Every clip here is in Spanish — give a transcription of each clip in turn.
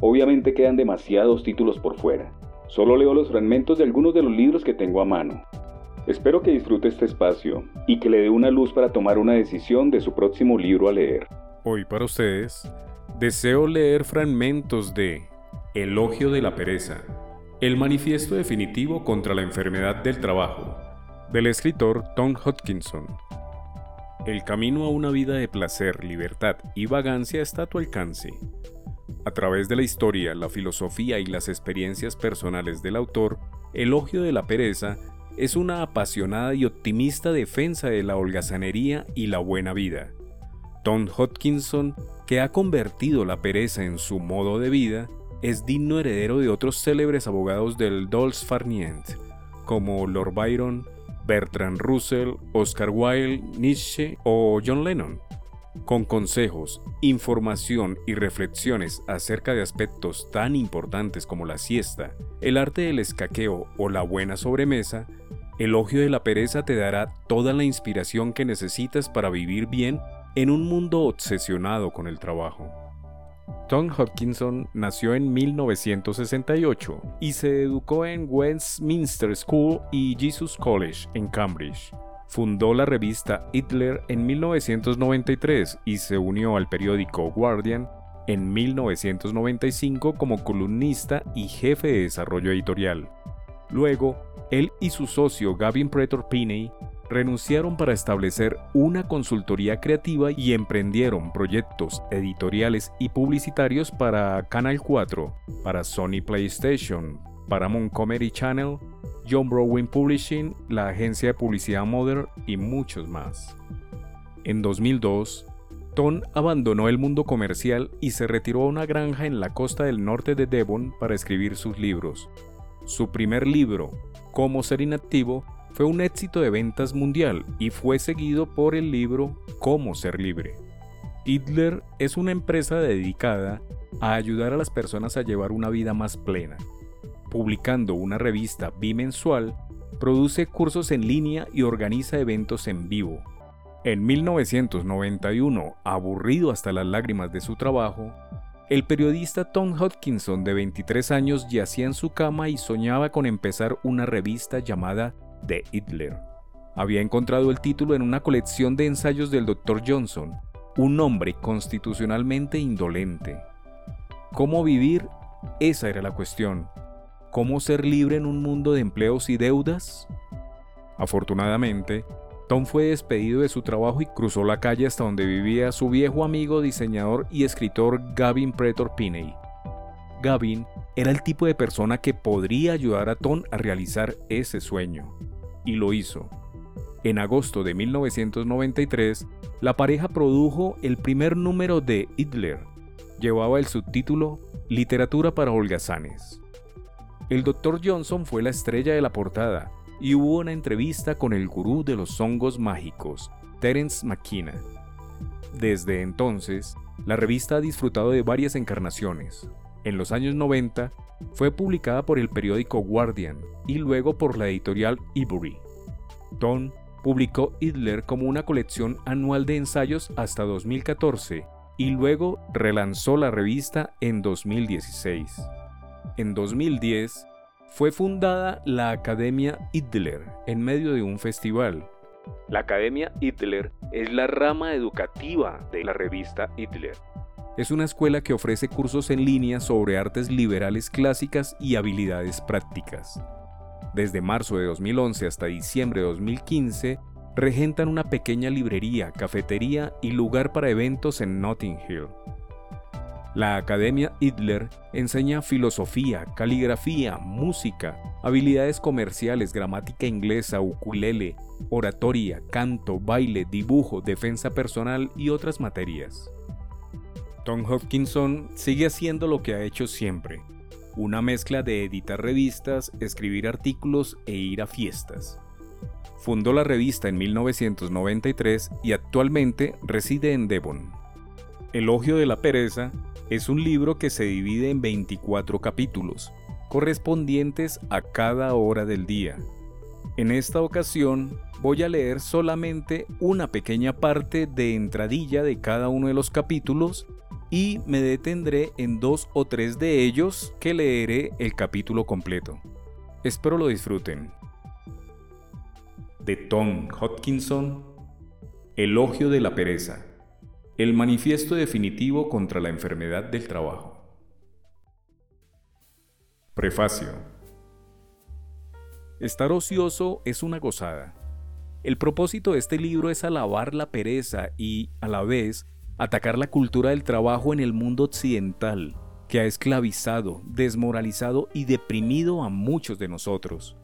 Obviamente quedan demasiados títulos por fuera. Solo leo los fragmentos de algunos de los libros que tengo a mano. Espero que disfrute este espacio y que le dé una luz para tomar una decisión de su próximo libro a leer. Hoy para ustedes, deseo leer fragmentos de Elogio de la Pereza, el manifiesto definitivo contra la enfermedad del trabajo, del escritor Tom Hodkinson. El camino a una vida de placer, libertad y vagancia está a tu alcance. A través de la historia, la filosofía y las experiencias personales del autor, Elogio de la Pereza es una apasionada y optimista defensa de la holgazanería y la buena vida. Tom Hodkinson, que ha convertido la pereza en su modo de vida, es digno heredero de otros célebres abogados del Dolce Farniente, como Lord Byron, Bertrand Russell, Oscar Wilde, Nietzsche o John Lennon con consejos, información y reflexiones acerca de aspectos tan importantes como la siesta, el arte del escaqueo o la buena sobremesa, Elogio de la Pereza te dará toda la inspiración que necesitas para vivir bien en un mundo obsesionado con el trabajo. Tom Hopkinson nació en 1968 y se educó en Westminster School y Jesus College en Cambridge. Fundó la revista Hitler en 1993 y se unió al periódico Guardian en 1995 como columnista y jefe de desarrollo editorial. Luego, él y su socio Gavin Pretor Pinney renunciaron para establecer una consultoría creativa y emprendieron proyectos editoriales y publicitarios para Canal 4, para Sony PlayStation, para Montgomery Channel, John Browning Publishing, la agencia de publicidad Mother y muchos más. En 2002, Tom abandonó el mundo comercial y se retiró a una granja en la costa del norte de Devon para escribir sus libros. Su primer libro, Cómo ser inactivo, fue un éxito de ventas mundial y fue seguido por el libro Cómo ser libre. Hitler es una empresa dedicada a ayudar a las personas a llevar una vida más plena publicando una revista bimensual, produce cursos en línea y organiza eventos en vivo. En 1991, aburrido hasta las lágrimas de su trabajo, el periodista Tom Hodkinson de 23 años yacía en su cama y soñaba con empezar una revista llamada The Hitler. Había encontrado el título en una colección de ensayos del Dr. Johnson, un hombre constitucionalmente indolente. ¿Cómo vivir? Esa era la cuestión. ¿Cómo ser libre en un mundo de empleos y deudas? Afortunadamente, Tom fue despedido de su trabajo y cruzó la calle hasta donde vivía su viejo amigo, diseñador y escritor Gavin Pretor Pinney. Gavin era el tipo de persona que podría ayudar a Tom a realizar ese sueño, y lo hizo. En agosto de 1993, la pareja produjo el primer número de Hitler. Llevaba el subtítulo Literatura para holgazanes. El Dr. Johnson fue la estrella de la portada y hubo una entrevista con el gurú de los hongos mágicos, Terence McKenna. Desde entonces, la revista ha disfrutado de varias encarnaciones. En los años 90, fue publicada por el periódico Guardian y luego por la editorial Ivory. Tom publicó Hitler como una colección anual de ensayos hasta 2014 y luego relanzó la revista en 2016 en 2010, fue fundada la Academia Hitler en medio de un festival. La Academia Hitler es la rama educativa de la revista Hitler. Es una escuela que ofrece cursos en línea sobre artes liberales clásicas y habilidades prácticas. Desde marzo de 2011 hasta diciembre de 2015, regentan una pequeña librería, cafetería y lugar para eventos en Notting Hill. La Academia Hitler enseña filosofía, caligrafía, música, habilidades comerciales, gramática inglesa, ukulele, oratoria, canto, baile, dibujo, defensa personal y otras materias. Tom Hopkinson sigue haciendo lo que ha hecho siempre, una mezcla de editar revistas, escribir artículos e ir a fiestas. Fundó la revista en 1993 y actualmente reside en Devon. Elogio de la Pereza es un libro que se divide en 24 capítulos, correspondientes a cada hora del día. En esta ocasión voy a leer solamente una pequeña parte de entradilla de cada uno de los capítulos y me detendré en dos o tres de ellos que leeré el capítulo completo. Espero lo disfruten. De Tom Hodkinson, Elogio de la Pereza, el manifiesto definitivo contra la enfermedad del trabajo. Prefacio. Estar ocioso es una gozada. El propósito de este libro es alabar la pereza y, a la vez, atacar la cultura del trabajo en el mundo occidental, que ha esclavizado, desmoralizado y deprimido a muchos de nosotros.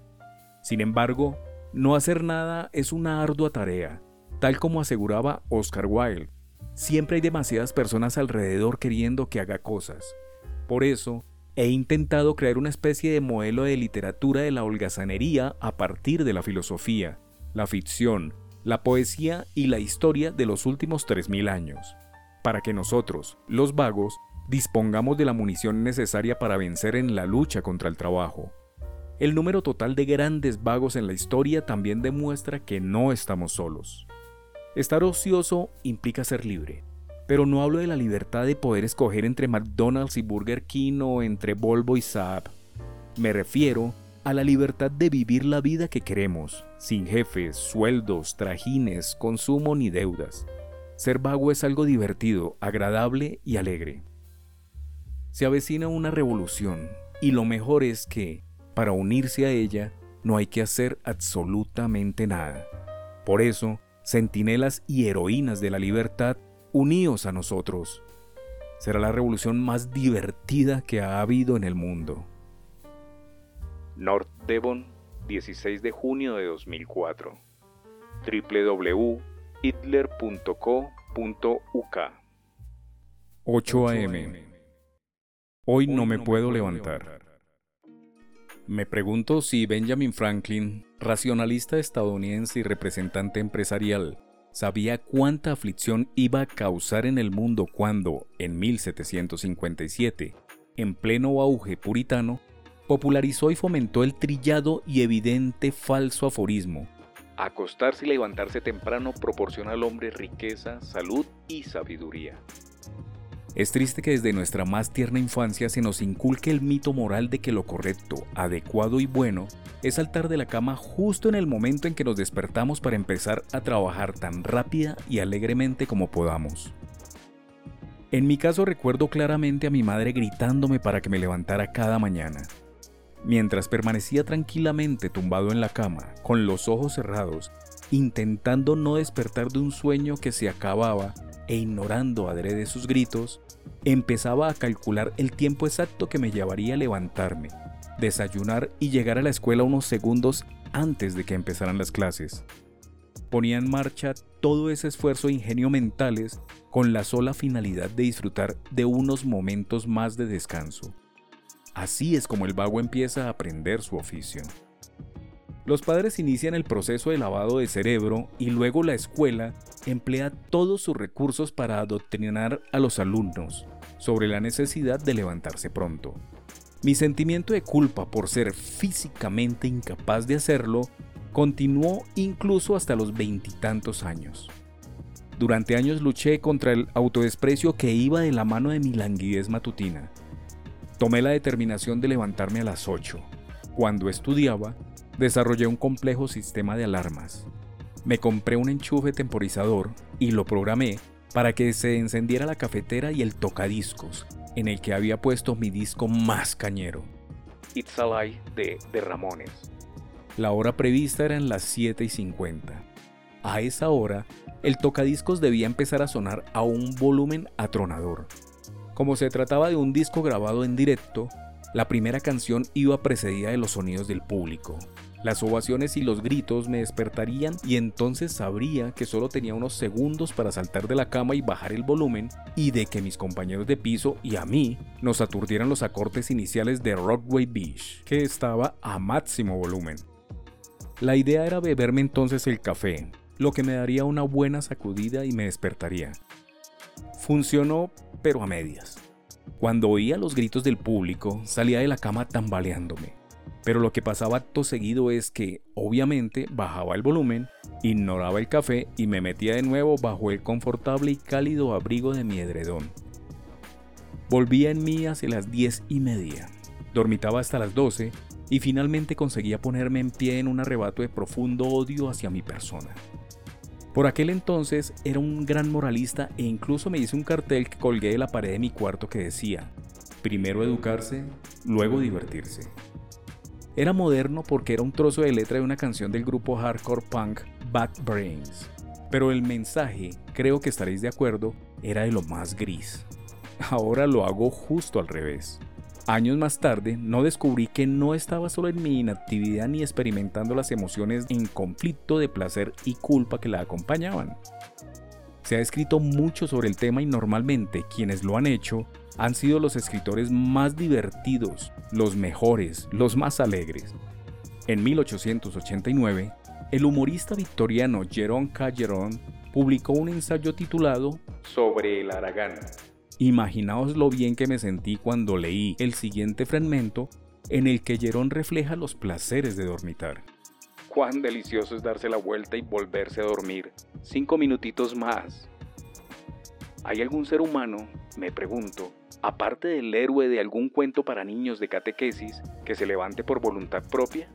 Sin embargo, no hacer nada es una ardua tarea, tal como aseguraba Oscar Wilde. Siempre hay demasiadas personas alrededor queriendo que haga cosas. Por eso, he intentado crear una especie de modelo de literatura de la holgazanería a partir de la filosofía, la ficción, la poesía y la historia de los últimos 3.000 años para que nosotros, los vagos, dispongamos de la munición necesaria para vencer en la lucha contra el trabajo. El número total de grandes vagos en la historia también demuestra que no estamos solos. Estar ocioso implica ser libre, pero no hablo de la libertad de poder escoger entre McDonald's y Burger King o entre Volvo y Saab. Me refiero a la libertad de vivir la vida que queremos, sin jefes, sueldos, trajines, consumo ni deudas. Ser vago es algo divertido, agradable y alegre. Se avecina una revolución y lo mejor es que, para unirse a ella, no hay que hacer absolutamente nada. Por eso, centinelas y heroínas de la libertad, uníos a nosotros. Será la revolución más divertida que ha habido en el mundo. North Devon, 16 de junio de 2004. www hitler.co.uk 8 a.m. Hoy no me puedo levantar. Me pregunto si Benjamin Franklin, racionalista estadounidense y representante empresarial, sabía cuánta aflicción iba a causar en el mundo cuando, en 1757, en pleno auge puritano, popularizó y fomentó el trillado y evidente falso aforismo Acostarse y levantarse temprano proporciona al hombre riqueza, salud y sabiduría. Es triste que desde nuestra más tierna infancia se nos inculque el mito moral de que lo correcto, adecuado y bueno es saltar de la cama justo en el momento en que nos despertamos para empezar a trabajar tan rápida y alegremente como podamos. En mi caso recuerdo claramente a mi madre gritándome para que me levantara cada mañana. Mientras permanecía tranquilamente tumbado en la cama, con los ojos cerrados, intentando no despertar de un sueño que se acababa e ignorando adrede sus gritos, empezaba a calcular el tiempo exacto que me llevaría levantarme, desayunar y llegar a la escuela unos segundos antes de que empezaran las clases. Ponía en marcha todo ese esfuerzo e ingenio mentales con la sola finalidad de disfrutar de unos momentos más de descanso. Así es como el vago empieza a aprender su oficio. Los padres inician el proceso de lavado de cerebro y luego la escuela emplea todos sus recursos para adoctrinar a los alumnos sobre la necesidad de levantarse pronto. Mi sentimiento de culpa por ser físicamente incapaz de hacerlo continuó incluso hasta los veintitantos años. Durante años luché contra el autodesprecio que iba de la mano de mi languidez matutina Tomé la determinación de levantarme a las 8. Cuando estudiaba, desarrollé un complejo sistema de alarmas. Me compré un enchufe temporizador y lo programé para que se encendiera la cafetera y el tocadiscos, en el que había puesto mi disco más cañero. It's a Lie de, de Ramones. La hora prevista era en las 7 y 50. A esa hora, el tocadiscos debía empezar a sonar a un volumen atronador. Como se trataba de un disco grabado en directo, la primera canción iba precedida de los sonidos del público, Las ovaciones y los gritos me despertarían y entonces sabría que solo tenía unos segundos para saltar de la cama y bajar el volumen y de que mis compañeros de piso y a mí nos aturdieran los acordes iniciales de Rockaway Beach, que estaba a máximo volumen. La idea era beberme entonces el café, lo que me daría una buena sacudida y me despertaría. Funcionó, pero a medias. Cuando oía los gritos del público, salía de la cama tambaleándome. Pero lo que pasaba acto seguido es que, obviamente, bajaba el volumen, ignoraba el café y me metía de nuevo bajo el confortable y cálido abrigo de mi edredón. Volvía en mí hacia las diez y media. Dormitaba hasta las doce y finalmente conseguía ponerme en pie en un arrebato de profundo odio hacia mi persona. Por aquel entonces era un gran moralista e incluso me hice un cartel que colgué de la pared de mi cuarto que decía, primero educarse, luego divertirse. Era moderno porque era un trozo de letra de una canción del grupo hardcore punk Bad Brains. Pero el mensaje, creo que estaréis de acuerdo, era de lo más gris. Ahora lo hago justo al revés. Años más tarde, no descubrí que no estaba solo en mi inactividad ni experimentando las emociones en conflicto de placer y culpa que la acompañaban. Se ha escrito mucho sobre el tema y normalmente quienes lo han hecho han sido los escritores más divertidos, los mejores, los más alegres. En 1889, el humorista victoriano Jerón Calleron publicó un ensayo titulado Sobre el Aragán. Imaginaos lo bien que me sentí cuando leí el siguiente fragmento en el que Jerón refleja los placeres de dormitar. Cuán delicioso es darse la vuelta y volverse a dormir. Cinco minutitos más. ¿Hay algún ser humano, me pregunto, aparte del héroe de algún cuento para niños de catequesis, que se levante por voluntad propia?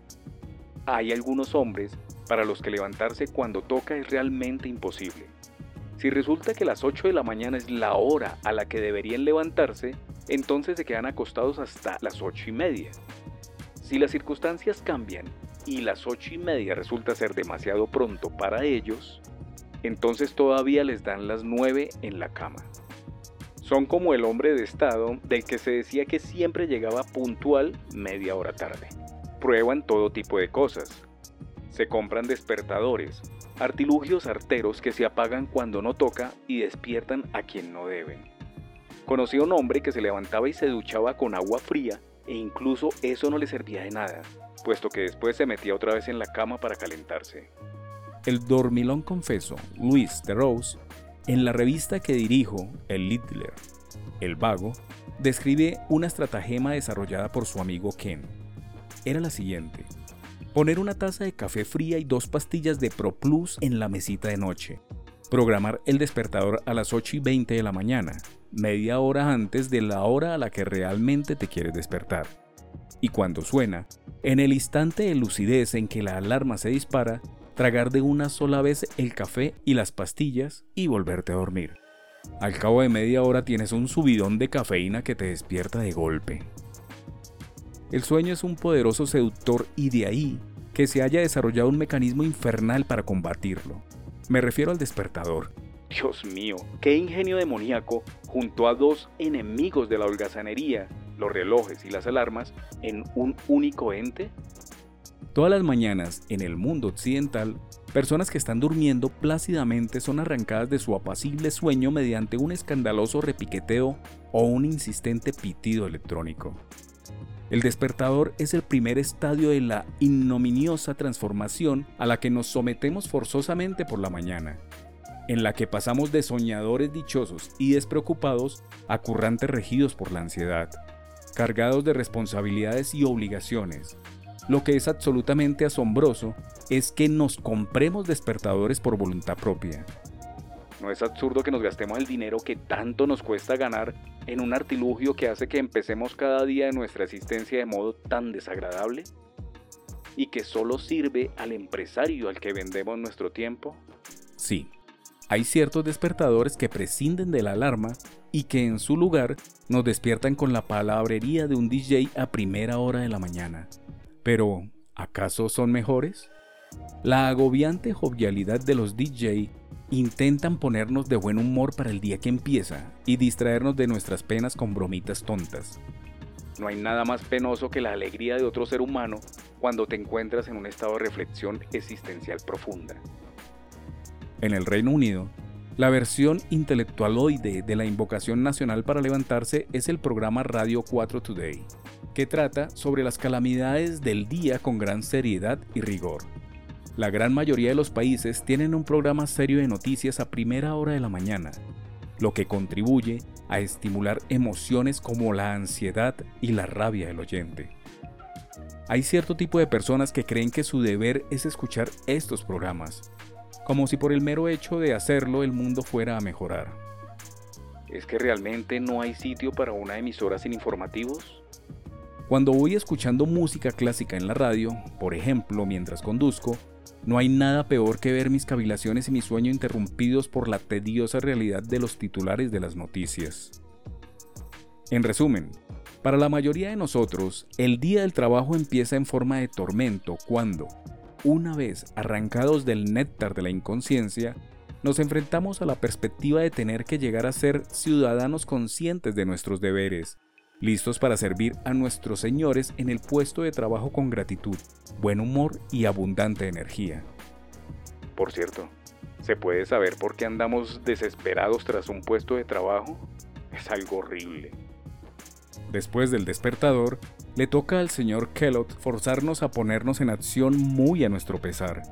Hay algunos hombres para los que levantarse cuando toca es realmente imposible. Si resulta que las 8 de la mañana es la hora a la que deberían levantarse, entonces se quedan acostados hasta las 8 y media. Si las circunstancias cambian y las 8 y media resulta ser demasiado pronto para ellos, entonces todavía les dan las 9 en la cama. Son como el hombre de estado del que se decía que siempre llegaba puntual media hora tarde. Prueban todo tipo de cosas. Se compran despertadores, artilugios arteros que se apagan cuando no toca y despiertan a quien no deben. Conocí a un hombre que se levantaba y se duchaba con agua fría e incluso eso no le servía de nada, puesto que después se metía otra vez en la cama para calentarse. El dormilón confeso, Luis de Rose, en la revista que dirijo, El Littler, El Vago, describe una estratagema desarrollada por su amigo Ken. Era la siguiente. Poner una taza de café fría y dos pastillas de Pro Plus en la mesita de noche. Programar el despertador a las 8 y 20 de la mañana, media hora antes de la hora a la que realmente te quieres despertar. Y cuando suena, en el instante de lucidez en que la alarma se dispara, tragar de una sola vez el café y las pastillas y volverte a dormir. Al cabo de media hora tienes un subidón de cafeína que te despierta de golpe. El sueño es un poderoso seductor y de ahí que se haya desarrollado un mecanismo infernal para combatirlo. Me refiero al despertador. Dios mío, qué ingenio demoníaco junto a dos enemigos de la holgazanería, los relojes y las alarmas, en un único ente. Todas las mañanas, en el mundo occidental, personas que están durmiendo plácidamente son arrancadas de su apacible sueño mediante un escandaloso repiqueteo o un insistente pitido electrónico. El despertador es el primer estadio de la ignominiosa transformación a la que nos sometemos forzosamente por la mañana, en la que pasamos de soñadores dichosos y despreocupados a currantes regidos por la ansiedad, cargados de responsabilidades y obligaciones, lo que es absolutamente asombroso es que nos compremos despertadores por voluntad propia. ¿No es absurdo que nos gastemos el dinero que tanto nos cuesta ganar en un artilugio que hace que empecemos cada día de nuestra existencia de modo tan desagradable? ¿Y que solo sirve al empresario al que vendemos nuestro tiempo? Sí, hay ciertos despertadores que prescinden de la alarma y que en su lugar nos despiertan con la palabrería de un DJ a primera hora de la mañana. Pero, ¿acaso son mejores? La agobiante jovialidad de los DJ intentan ponernos de buen humor para el día que empieza y distraernos de nuestras penas con bromitas tontas. No hay nada más penoso que la alegría de otro ser humano cuando te encuentras en un estado de reflexión existencial profunda. En el Reino Unido, la versión intelectualoide de la invocación nacional para levantarse es el programa Radio 4 Today, que trata sobre las calamidades del día con gran seriedad y rigor. La gran mayoría de los países tienen un programa serio de noticias a primera hora de la mañana, lo que contribuye a estimular emociones como la ansiedad y la rabia del oyente. Hay cierto tipo de personas que creen que su deber es escuchar estos programas, como si por el mero hecho de hacerlo el mundo fuera a mejorar. ¿Es que realmente no hay sitio para una emisora sin informativos? Cuando voy escuchando música clásica en la radio, por ejemplo mientras conduzco, no hay nada peor que ver mis cavilaciones y mi sueño interrumpidos por la tediosa realidad de los titulares de las noticias. En resumen, para la mayoría de nosotros, el día del trabajo empieza en forma de tormento cuando, una vez arrancados del néctar de la inconsciencia, nos enfrentamos a la perspectiva de tener que llegar a ser ciudadanos conscientes de nuestros deberes, listos para servir a nuestros señores en el puesto de trabajo con gratitud, buen humor y abundante energía. Por cierto, ¿se puede saber por qué andamos desesperados tras un puesto de trabajo? Es algo horrible. Después del despertador, le toca al señor Kellogg forzarnos a ponernos en acción muy a nuestro pesar.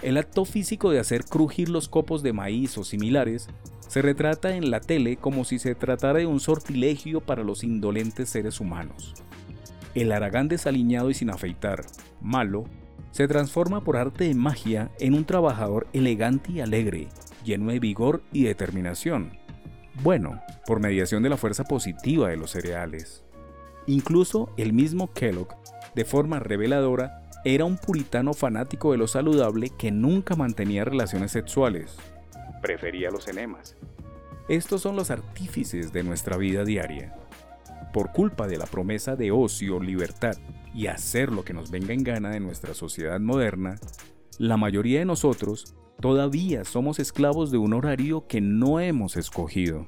El acto físico de hacer crujir los copos de maíz o similares se retrata en la tele como si se tratara de un sortilegio para los indolentes seres humanos. El aragán desaliñado y sin afeitar, malo, se transforma por arte de magia en un trabajador elegante y alegre, lleno de vigor y determinación. Bueno, por mediación de la fuerza positiva de los cereales. Incluso el mismo Kellogg, de forma reveladora, era un puritano fanático de lo saludable que nunca mantenía relaciones sexuales. Prefería los enemas. Estos son los artífices de nuestra vida diaria. Por culpa de la promesa de ocio, libertad y hacer lo que nos venga en gana de nuestra sociedad moderna, la mayoría de nosotros todavía somos esclavos de un horario que no hemos escogido.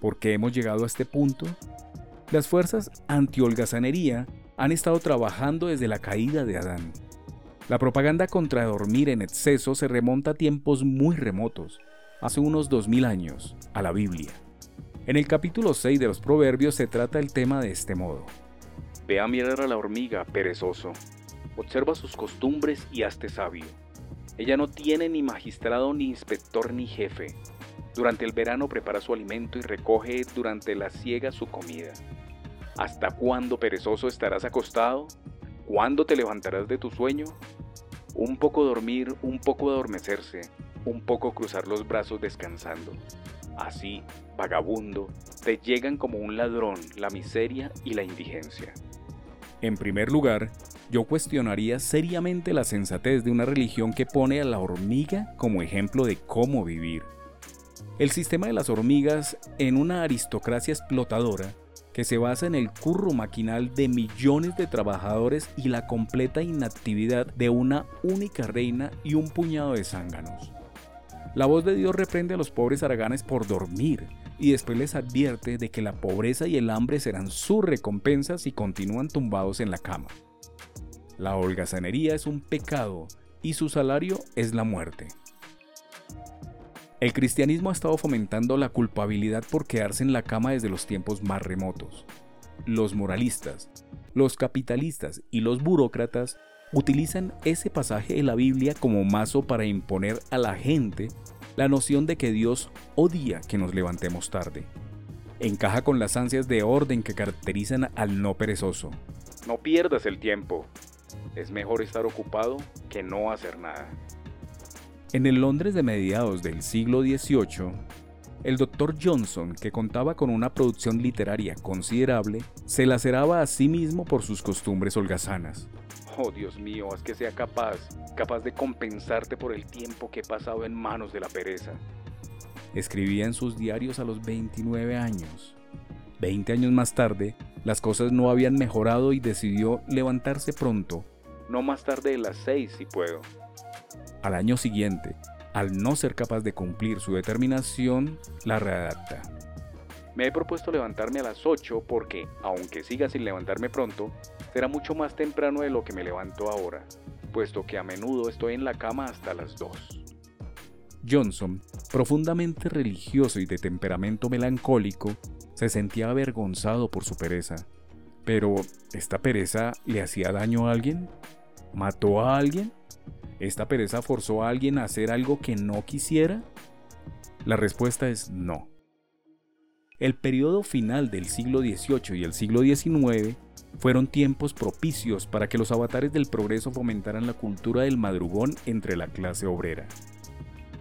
¿Por qué hemos llegado a este punto? Las fuerzas anti-holgazanería han estado trabajando desde la caída de Adán. La propaganda contra dormir en exceso se remonta a tiempos muy remotos, hace unos 2000 años, a la Biblia. En el capítulo 6 de los Proverbios se trata el tema de este modo. Ve a mirar a la hormiga, perezoso. Observa sus costumbres y hazte sabio. Ella no tiene ni magistrado, ni inspector, ni jefe. Durante el verano prepara su alimento y recoge durante la siega su comida. ¿Hasta cuándo, perezoso, estarás acostado? ¿Cuándo te levantarás de tu sueño? Un poco dormir, un poco adormecerse, un poco cruzar los brazos descansando. Así, vagabundo, te llegan como un ladrón la miseria y la indigencia. En primer lugar, yo cuestionaría seriamente la sensatez de una religión que pone a la hormiga como ejemplo de cómo vivir. El sistema de las hormigas en una aristocracia explotadora que se basa en el curro maquinal de millones de trabajadores y la completa inactividad de una única reina y un puñado de zánganos. La voz de Dios reprende a los pobres araganes por dormir y después les advierte de que la pobreza y el hambre serán su recompensa si continúan tumbados en la cama. La holgazanería es un pecado y su salario es la muerte. El cristianismo ha estado fomentando la culpabilidad por quedarse en la cama desde los tiempos más remotos. Los moralistas, los capitalistas y los burócratas utilizan ese pasaje de la Biblia como mazo para imponer a la gente la noción de que Dios odia que nos levantemos tarde. Encaja con las ansias de orden que caracterizan al no perezoso. No pierdas el tiempo. Es mejor estar ocupado que no hacer nada. En el Londres de mediados del siglo XVIII, el Dr. Johnson, que contaba con una producción literaria considerable, se laceraba a sí mismo por sus costumbres holgazanas. Oh Dios mío, haz que sea capaz, capaz de compensarte por el tiempo que he pasado en manos de la pereza. Escribía en sus diarios a los 29 años. Veinte años más tarde, las cosas no habían mejorado y decidió levantarse pronto. No más tarde de las seis si puedo. Al año siguiente, al no ser capaz de cumplir su determinación, la redacta. Me he propuesto levantarme a las 8 porque, aunque siga sin levantarme pronto, será mucho más temprano de lo que me levanto ahora, puesto que a menudo estoy en la cama hasta las 2. Johnson, profundamente religioso y de temperamento melancólico, se sentía avergonzado por su pereza. Pero, ¿esta pereza le hacía daño a alguien? ¿Mató a alguien? ¿Esta pereza forzó a alguien a hacer algo que no quisiera? La respuesta es no. El periodo final del siglo XVIII y el siglo XIX fueron tiempos propicios para que los avatares del progreso fomentaran la cultura del madrugón entre la clase obrera.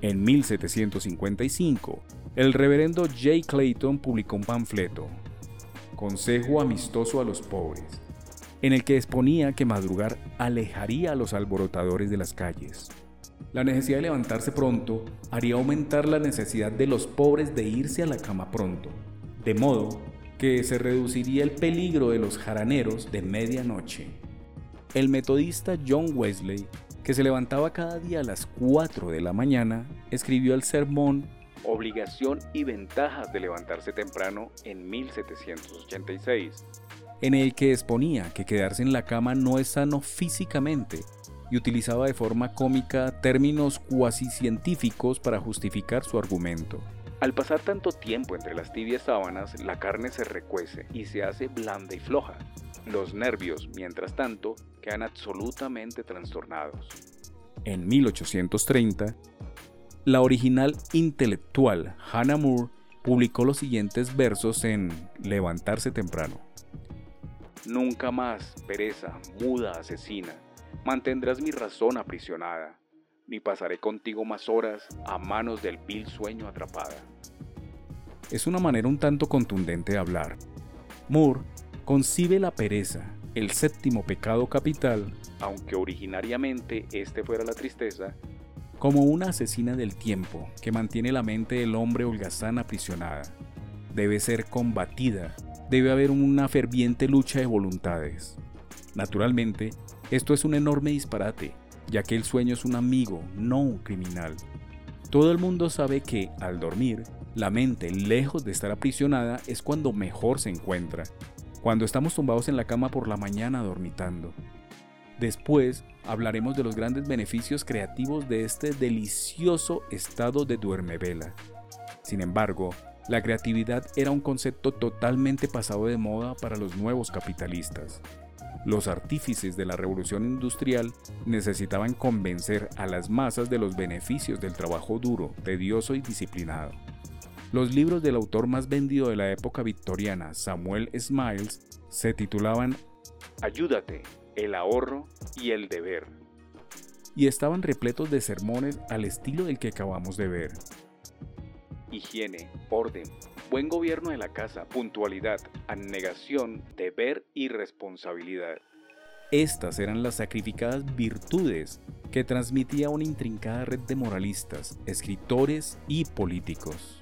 En 1755, el reverendo J. Clayton publicó un panfleto, Consejo amistoso a los pobres, en el que exponía que madrugar alejaría a los alborotadores de las calles. La necesidad de levantarse pronto haría aumentar la necesidad de los pobres de irse a la cama pronto, de modo que se reduciría el peligro de los jaraneros de medianoche. El metodista John Wesley que se levantaba cada día a las 4 de la mañana, escribió el sermón Obligación y ventajas de levantarse temprano en 1786, en el que exponía que quedarse en la cama no es sano físicamente y utilizaba de forma cómica términos cuasi científicos para justificar su argumento. Al pasar tanto tiempo entre las tibias sábanas, la carne se recuece y se hace blanda y floja. Los nervios, mientras tanto, quedan absolutamente trastornados. En 1830, la original intelectual Hannah Moore publicó los siguientes versos en Levantarse temprano. Nunca más, pereza, muda asesina, mantendrás mi razón aprisionada ni pasaré contigo más horas a manos del vil sueño atrapada. Es una manera un tanto contundente de hablar. Moore concibe la pereza, el séptimo pecado capital, aunque originariamente este fuera la tristeza, como una asesina del tiempo que mantiene la mente del hombre holgazán aprisionada. Debe ser combatida, debe haber una ferviente lucha de voluntades. Naturalmente, esto es un enorme disparate, ya que el sueño es un amigo, no un criminal. Todo el mundo sabe que, al dormir, la mente, lejos de estar aprisionada, es cuando mejor se encuentra, cuando estamos tumbados en la cama por la mañana dormitando. Después hablaremos de los grandes beneficios creativos de este delicioso estado de duermevela. Sin embargo, la creatividad era un concepto totalmente pasado de moda para los nuevos capitalistas. Los artífices de la revolución industrial necesitaban convencer a las masas de los beneficios del trabajo duro, tedioso y disciplinado. Los libros del autor más vendido de la época victoriana, Samuel Smiles, se titulaban Ayúdate, el ahorro y el deber. Y estaban repletos de sermones al estilo del que acabamos de ver. Higiene, orden, Buen gobierno de la casa, puntualidad, abnegación, deber y responsabilidad. Estas eran las sacrificadas virtudes que transmitía una intrincada red de moralistas, escritores y políticos.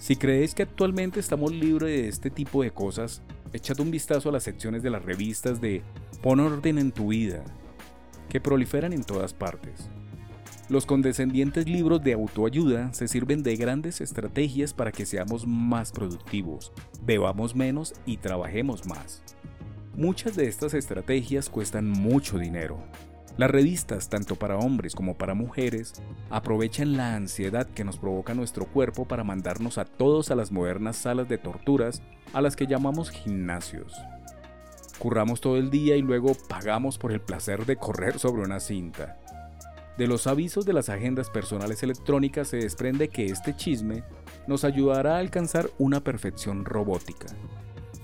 Si creéis que actualmente estamos libres de este tipo de cosas, echad un vistazo a las secciones de las revistas de Pon orden en tu vida, que proliferan en todas partes. Los condescendientes libros de autoayuda se sirven de grandes estrategias para que seamos más productivos, bebamos menos y trabajemos más. Muchas de estas estrategias cuestan mucho dinero. Las revistas, tanto para hombres como para mujeres, aprovechan la ansiedad que nos provoca nuestro cuerpo para mandarnos a todos a las modernas salas de torturas a las que llamamos gimnasios. Curramos todo el día y luego pagamos por el placer de correr sobre una cinta. De los avisos de las agendas personales electrónicas se desprende que este chisme nos ayudará a alcanzar una perfección robótica.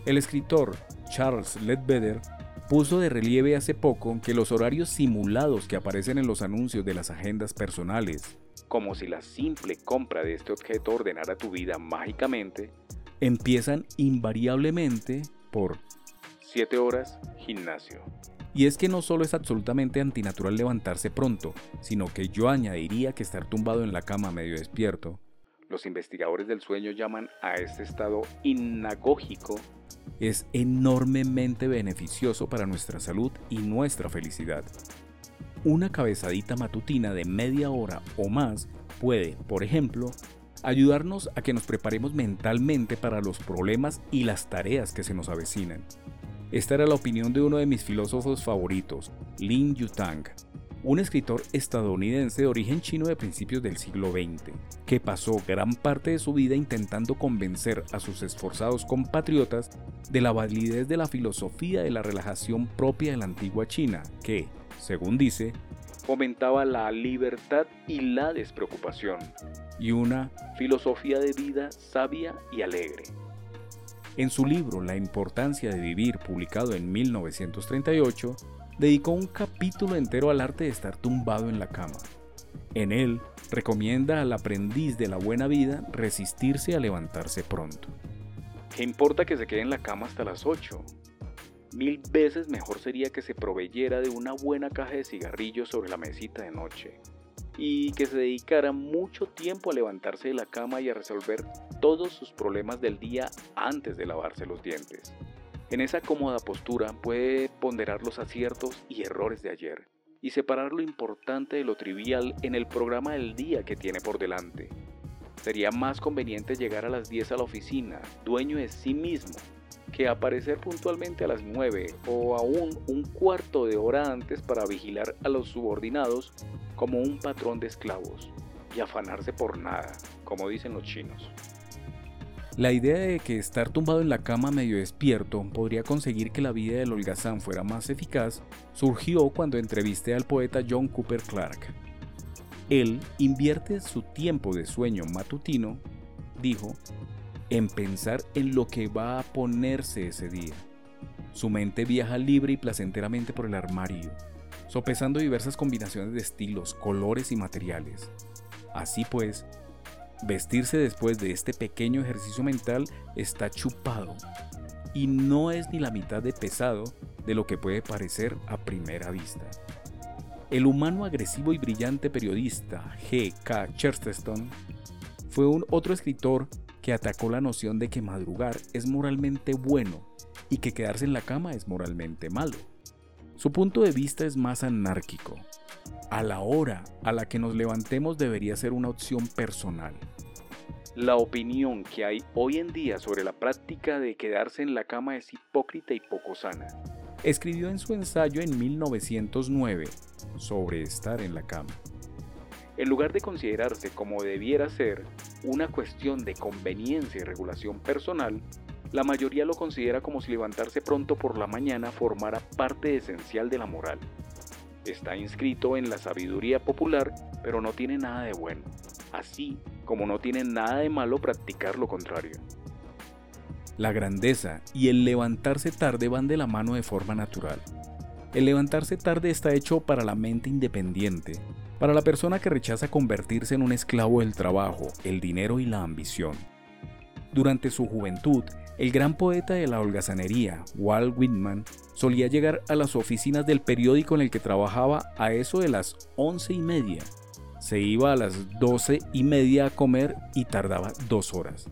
El escritor Charles Ledbetter puso de relieve hace poco que los horarios simulados que aparecen en los anuncios de las agendas personales, como si la simple compra de este objeto ordenara tu vida mágicamente, empiezan invariablemente por 7 horas gimnasio, y es que no solo es absolutamente antinatural levantarse pronto, sino que yo añadiría que estar tumbado en la cama medio despierto. Los investigadores del sueño llaman a este estado inagógico. Es enormemente beneficioso para nuestra salud y nuestra felicidad. Una cabezadita matutina de media hora o más puede, por ejemplo, ayudarnos a que nos preparemos mentalmente para los problemas y las tareas que se nos avecinan. Esta era la opinión de uno de mis filósofos favoritos, Lin Yutang, un escritor estadounidense de origen chino de principios del siglo XX, que pasó gran parte de su vida intentando convencer a sus esforzados compatriotas de la validez de la filosofía de la relajación propia de la antigua China, que, según dice, fomentaba la libertad y la despreocupación, y una filosofía de vida sabia y alegre. En su libro La importancia de vivir, publicado en 1938, dedicó un capítulo entero al arte de estar tumbado en la cama. En él, recomienda al aprendiz de la buena vida resistirse a levantarse pronto. ¿Qué importa que se quede en la cama hasta las 8? Mil veces mejor sería que se proveyera de una buena caja de cigarrillos sobre la mesita de noche y que se dedicara mucho tiempo a levantarse de la cama y a resolver todos sus problemas del día antes de lavarse los dientes. En esa cómoda postura puede ponderar los aciertos y errores de ayer y separar lo importante de lo trivial en el programa del día que tiene por delante. Sería más conveniente llegar a las 10 a la oficina, dueño de sí mismo, que aparecer puntualmente a las 9 o aún un cuarto de hora antes para vigilar a los subordinados como un patrón de esclavos y afanarse por nada, como dicen los chinos. La idea de que estar tumbado en la cama medio despierto podría conseguir que la vida del holgazán fuera más eficaz surgió cuando entrevisté al poeta John Cooper Clarke. Él invierte su tiempo de sueño matutino, dijo, en pensar en lo que va a ponerse ese día. Su mente viaja libre y placenteramente por el armario, sopesando diversas combinaciones de estilos, colores y materiales. Así pues, vestirse después de este pequeño ejercicio mental está chupado y no es ni la mitad de pesado de lo que puede parecer a primera vista. El humano agresivo y brillante periodista G. K. Chesterton fue un otro escritor que atacó la noción de que madrugar es moralmente bueno y que quedarse en la cama es moralmente malo. Su punto de vista es más anárquico. A la hora a la que nos levantemos debería ser una opción personal. La opinión que hay hoy en día sobre la práctica de quedarse en la cama es hipócrita y poco sana. Escribió en su ensayo en 1909 sobre estar en la cama en lugar de considerarse como debiera ser una cuestión de conveniencia y regulación personal, la mayoría lo considera como si levantarse pronto por la mañana formara parte esencial de la moral. Está inscrito en la sabiduría popular, pero no tiene nada de bueno, así como no tiene nada de malo practicar lo contrario. La grandeza y el levantarse tarde van de la mano de forma natural. El levantarse tarde está hecho para la mente independiente, para la persona que rechaza convertirse en un esclavo del trabajo, el dinero y la ambición. Durante su juventud, el gran poeta de la holgazanería, Walt Whitman, solía llegar a las oficinas del periódico en el que trabajaba a eso de las once y media. Se iba a las doce y media a comer y tardaba dos horas.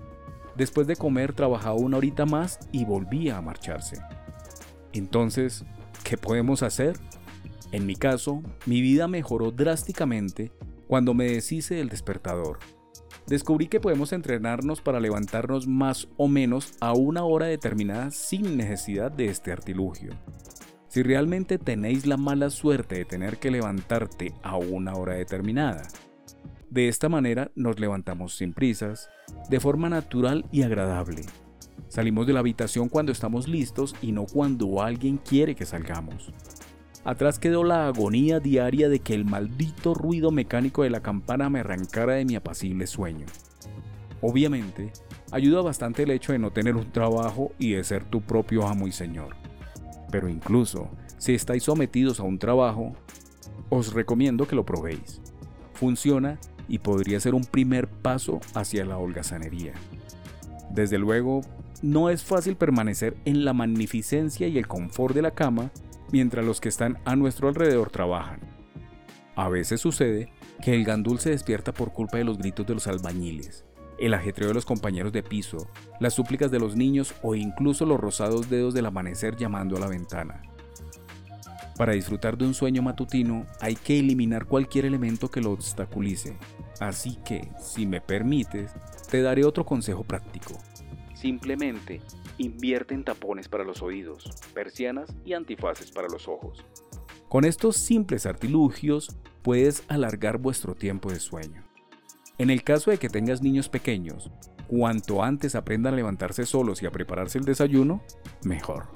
Después de comer trabajaba una horita más y volvía a marcharse. Entonces, ¿qué podemos hacer? En mi caso, mi vida mejoró drásticamente cuando me deshice del despertador. Descubrí que podemos entrenarnos para levantarnos más o menos a una hora determinada sin necesidad de este artilugio. Si realmente tenéis la mala suerte de tener que levantarte a una hora determinada. De esta manera nos levantamos sin prisas, de forma natural y agradable. Salimos de la habitación cuando estamos listos y no cuando alguien quiere que salgamos. Atrás quedó la agonía diaria de que el maldito ruido mecánico de la campana me arrancara de mi apacible sueño. Obviamente, ayuda bastante el hecho de no tener un trabajo y de ser tu propio amo y señor. Pero incluso si estáis sometidos a un trabajo, os recomiendo que lo probéis. Funciona y podría ser un primer paso hacia la holgazanería. Desde luego, no es fácil permanecer en la magnificencia y el confort de la cama mientras los que están a nuestro alrededor trabajan. A veces sucede que el gandul se despierta por culpa de los gritos de los albañiles, el ajetreo de los compañeros de piso, las súplicas de los niños o incluso los rosados dedos del amanecer llamando a la ventana. Para disfrutar de un sueño matutino hay que eliminar cualquier elemento que lo obstaculice. Así que, si me permites, te daré otro consejo práctico. Simplemente invierte en tapones para los oídos, persianas y antifaces para los ojos. Con estos simples artilugios puedes alargar vuestro tiempo de sueño. En el caso de que tengas niños pequeños, cuanto antes aprendan a levantarse solos y a prepararse el desayuno, mejor.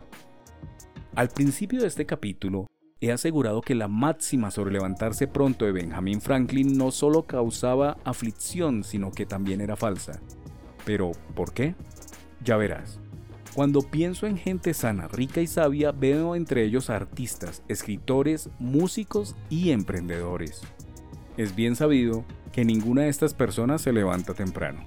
Al principio de este capítulo, he asegurado que la máxima sobre levantarse pronto de Benjamin Franklin no solo causaba aflicción, sino que también era falsa. Pero, ¿por qué? Ya verás. Cuando pienso en gente sana, rica y sabia, veo entre ellos artistas, escritores, músicos y emprendedores. Es bien sabido que ninguna de estas personas se levanta temprano.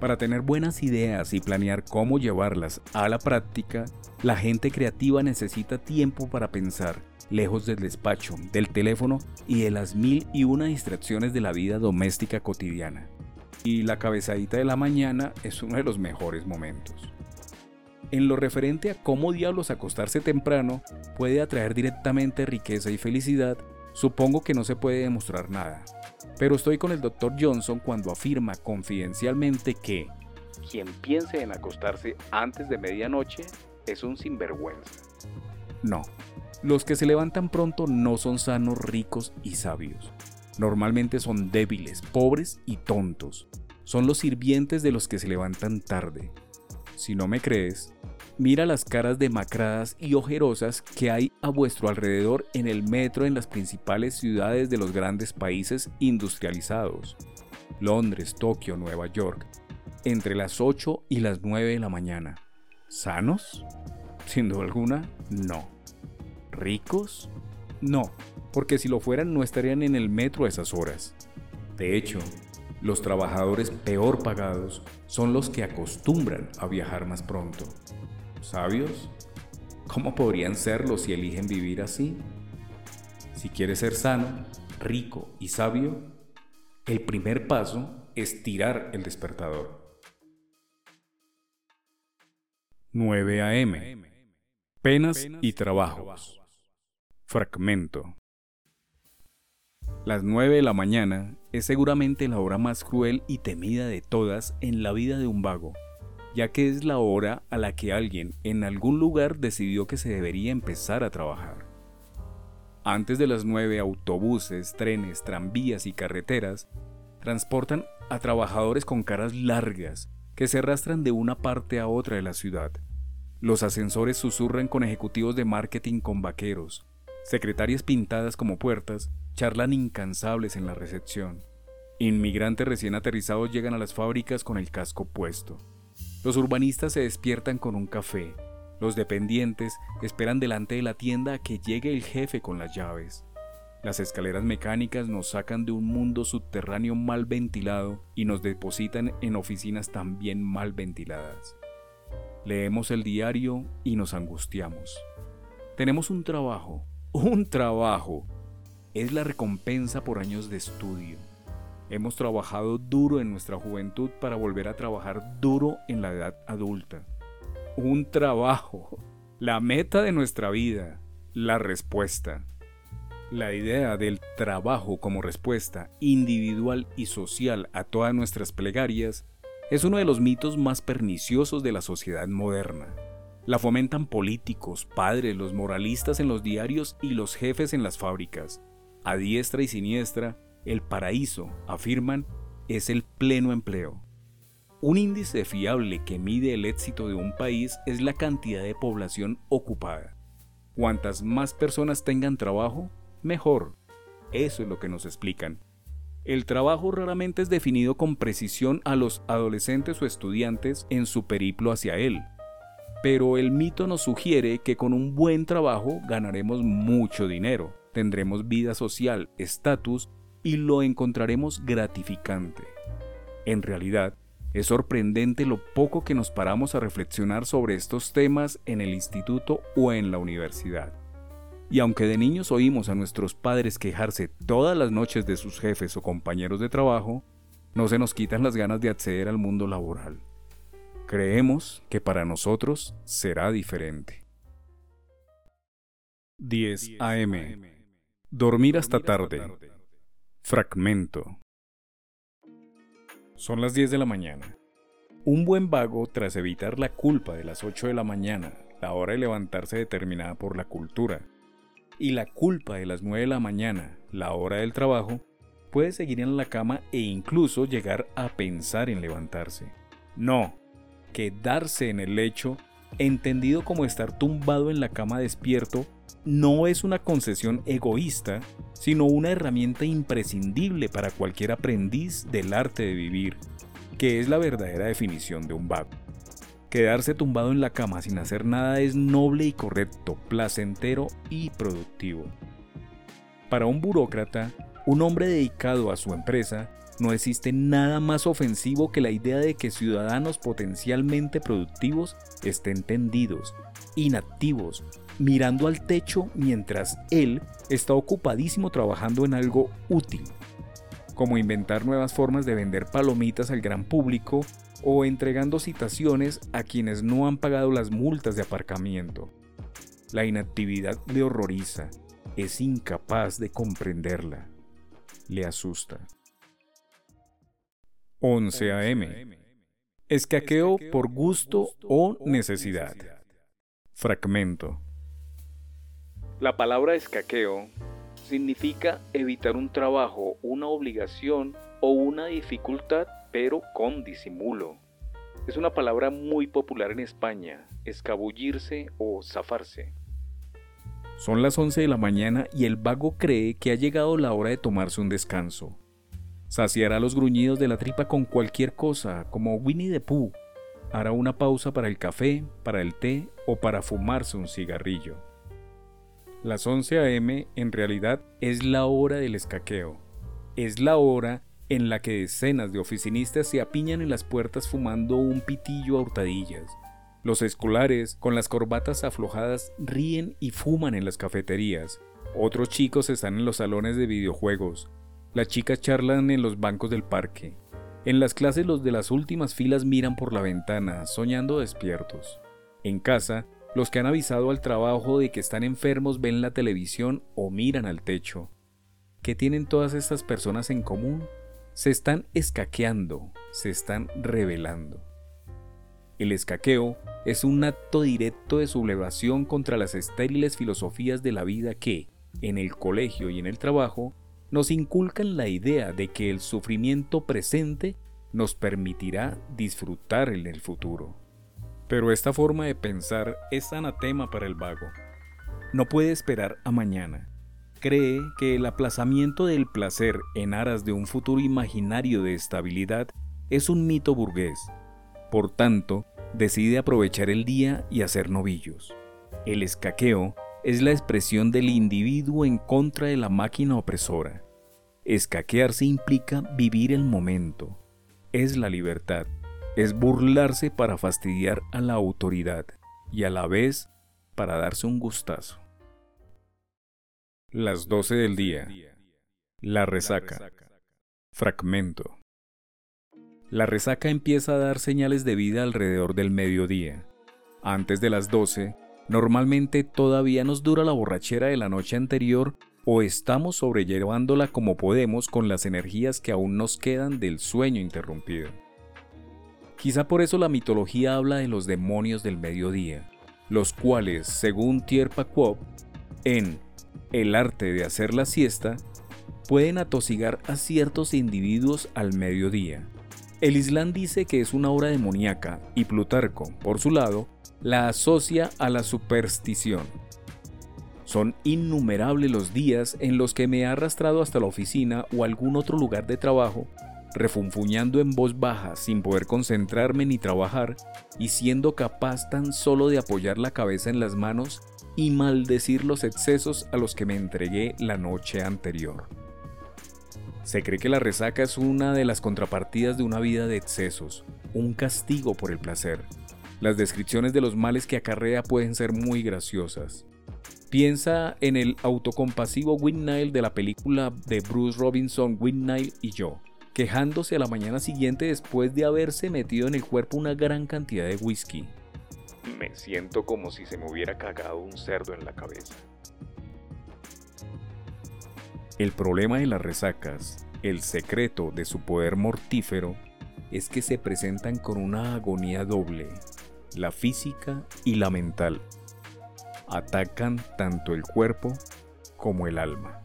Para tener buenas ideas y planear cómo llevarlas a la práctica, la gente creativa necesita tiempo para pensar, lejos del despacho, del teléfono y de las mil y una distracciones de la vida doméstica cotidiana. Y la cabezadita de la mañana es uno de los mejores momentos. En lo referente a cómo diablos acostarse temprano puede atraer directamente riqueza y felicidad, supongo que no se puede demostrar nada. Pero estoy con el Dr. Johnson cuando afirma confidencialmente que quien piense en acostarse antes de medianoche es un sinvergüenza. No, los que se levantan pronto no son sanos, ricos y sabios. Normalmente son débiles, pobres y tontos. Son los sirvientes de los que se levantan tarde. Si no me crees, Mira las caras demacradas y ojerosas que hay a vuestro alrededor en el metro en las principales ciudades de los grandes países industrializados. Londres, Tokio, Nueva York, entre las 8 y las 9 de la mañana. ¿Sanos? Sin duda alguna, no. ¿Ricos? No, porque si lo fueran no estarían en el metro a esas horas. De hecho, los trabajadores peor pagados son los que acostumbran a viajar más pronto sabios? ¿Cómo podrían serlo si eligen vivir así? Si quieres ser sano, rico y sabio, el primer paso es tirar el despertador. 9 a.m. Penas y trabajos. Fragmento. Las 9 de la mañana es seguramente la hora más cruel y temida de todas en la vida de un vago ya que es la hora a la que alguien en algún lugar decidió que se debería empezar a trabajar. Antes de las nueve autobuses, trenes, tranvías y carreteras transportan a trabajadores con caras largas que se arrastran de una parte a otra de la ciudad. Los ascensores susurran con ejecutivos de marketing con vaqueros. Secretarias pintadas como puertas charlan incansables en la recepción. Inmigrantes recién aterrizados llegan a las fábricas con el casco puesto. Los urbanistas se despiertan con un café. Los dependientes esperan delante de la tienda que llegue el jefe con las llaves. Las escaleras mecánicas nos sacan de un mundo subterráneo mal ventilado y nos depositan en oficinas también mal ventiladas. Leemos el diario y nos angustiamos. Tenemos un trabajo, un trabajo. Es la recompensa por años de estudio. Hemos trabajado duro en nuestra juventud para volver a trabajar duro en la edad adulta. Un trabajo, la meta de nuestra vida, la respuesta. La idea del trabajo como respuesta individual y social a todas nuestras plegarias es uno de los mitos más perniciosos de la sociedad moderna. La fomentan políticos, padres, los moralistas en los diarios y los jefes en las fábricas. A diestra y siniestra, el paraíso, afirman, es el pleno empleo. Un índice fiable que mide el éxito de un país es la cantidad de población ocupada. Cuantas más personas tengan trabajo, mejor. Eso es lo que nos explican. El trabajo raramente es definido con precisión a los adolescentes o estudiantes en su periplo hacia él. Pero el mito nos sugiere que con un buen trabajo ganaremos mucho dinero, tendremos vida social, estatus y lo encontraremos gratificante. En realidad, es sorprendente lo poco que nos paramos a reflexionar sobre estos temas en el instituto o en la universidad. Y aunque de niños oímos a nuestros padres quejarse todas las noches de sus jefes o compañeros de trabajo, no se nos quitan las ganas de acceder al mundo laboral. Creemos que para nosotros será diferente. 10 AM. Dormir hasta tarde. Fragmento. Son las 10 de la mañana. Un buen vago, tras evitar la culpa de las 8 de la mañana, la hora de levantarse determinada por la cultura, y la culpa de las 9 de la mañana, la hora del trabajo, puede seguir en la cama e incluso llegar a pensar en levantarse. No, quedarse en el lecho, entendido como estar tumbado en la cama despierto, no es una concesión egoísta, sino una herramienta imprescindible para cualquier aprendiz del arte de vivir, que es la verdadera definición de un vago. Quedarse tumbado en la cama sin hacer nada es noble y correcto, placentero y productivo. Para un burócrata, un hombre dedicado a su empresa, no existe nada más ofensivo que la idea de que ciudadanos potencialmente productivos estén tendidos, inactivos, mirando al techo mientras él está ocupadísimo trabajando en algo útil, como inventar nuevas formas de vender palomitas al gran público o entregando citaciones a quienes no han pagado las multas de aparcamiento. La inactividad le horroriza, es incapaz de comprenderla, le asusta. 11 a.m. Escaqueo por gusto o necesidad. Fragmento. La palabra escaqueo significa evitar un trabajo, una obligación o una dificultad, pero con disimulo. Es una palabra muy popular en España, escabullirse o zafarse. Son las 11 de la mañana y el vago cree que ha llegado la hora de tomarse un descanso. Saciará los gruñidos de la tripa con cualquier cosa, como Winnie the Pooh. Hará una pausa para el café, para el té o para fumarse un cigarrillo. Las 11 a.m. en realidad es la hora del escaqueo. Es la hora en la que decenas de oficinistas se apiñan en las puertas fumando un pitillo a hurtadillas. Los escolares, con las corbatas aflojadas, ríen y fuman en las cafeterías. Otros chicos están en los salones de videojuegos. Las chicas charlan en los bancos del parque. En las clases los de las últimas filas miran por la ventana, soñando despiertos. En casa, los que han avisado al trabajo de que están enfermos ven la televisión o miran al techo. ¿Qué tienen todas estas personas en común? Se están escaqueando, se están revelando. El escaqueo es un acto directo de sublevación contra las estériles filosofías de la vida que, en el colegio y en el trabajo, nos inculcan la idea de que el sufrimiento presente nos permitirá disfrutar en el futuro. Pero esta forma de pensar es anatema para el vago. No puede esperar a mañana. Cree que el aplazamiento del placer en aras de un futuro imaginario de estabilidad es un mito burgués. Por tanto, decide aprovechar el día y hacer novillos. El escaqueo es la expresión del individuo en contra de la máquina opresora. Escaquearse implica vivir el momento. Es la libertad es burlarse para fastidiar a la autoridad y a la vez para darse un gustazo. Las 12 del día. La resaca. Fragmento. La resaca empieza a dar señales de vida alrededor del mediodía. Antes de las 12, normalmente todavía nos dura la borrachera de la noche anterior o estamos sobrellevándola como podemos con las energías que aún nos quedan del sueño interrumpido. Quizá por eso la mitología habla de los demonios del mediodía, los cuales, según Tierpa en El arte de hacer la siesta, pueden atosigar a ciertos individuos al mediodía. El Islam dice que es una hora demoníaca y Plutarco, por su lado, la asocia a la superstición. Son innumerables los días en los que me he arrastrado hasta la oficina o algún otro lugar de trabajo refunfuñando en voz baja sin poder concentrarme ni trabajar y siendo capaz tan solo de apoyar la cabeza en las manos y maldecir los excesos a los que me entregué la noche anterior. Se cree que la resaca es una de las contrapartidas de una vida de excesos, un castigo por el placer. Las descripciones de los males que acarrea pueden ser muy graciosas. Piensa en el autocompasivo Whitney de la película de Bruce Robinson Whitney y yo, quejándose a la mañana siguiente después de haberse metido en el cuerpo una gran cantidad de whisky. me siento como si se me hubiera cagado un cerdo en la cabeza. El problema de las resacas, el secreto de su poder mortífero, es que se presentan con una agonía doble, la física y la mental. Atacan tanto el cuerpo como el alma.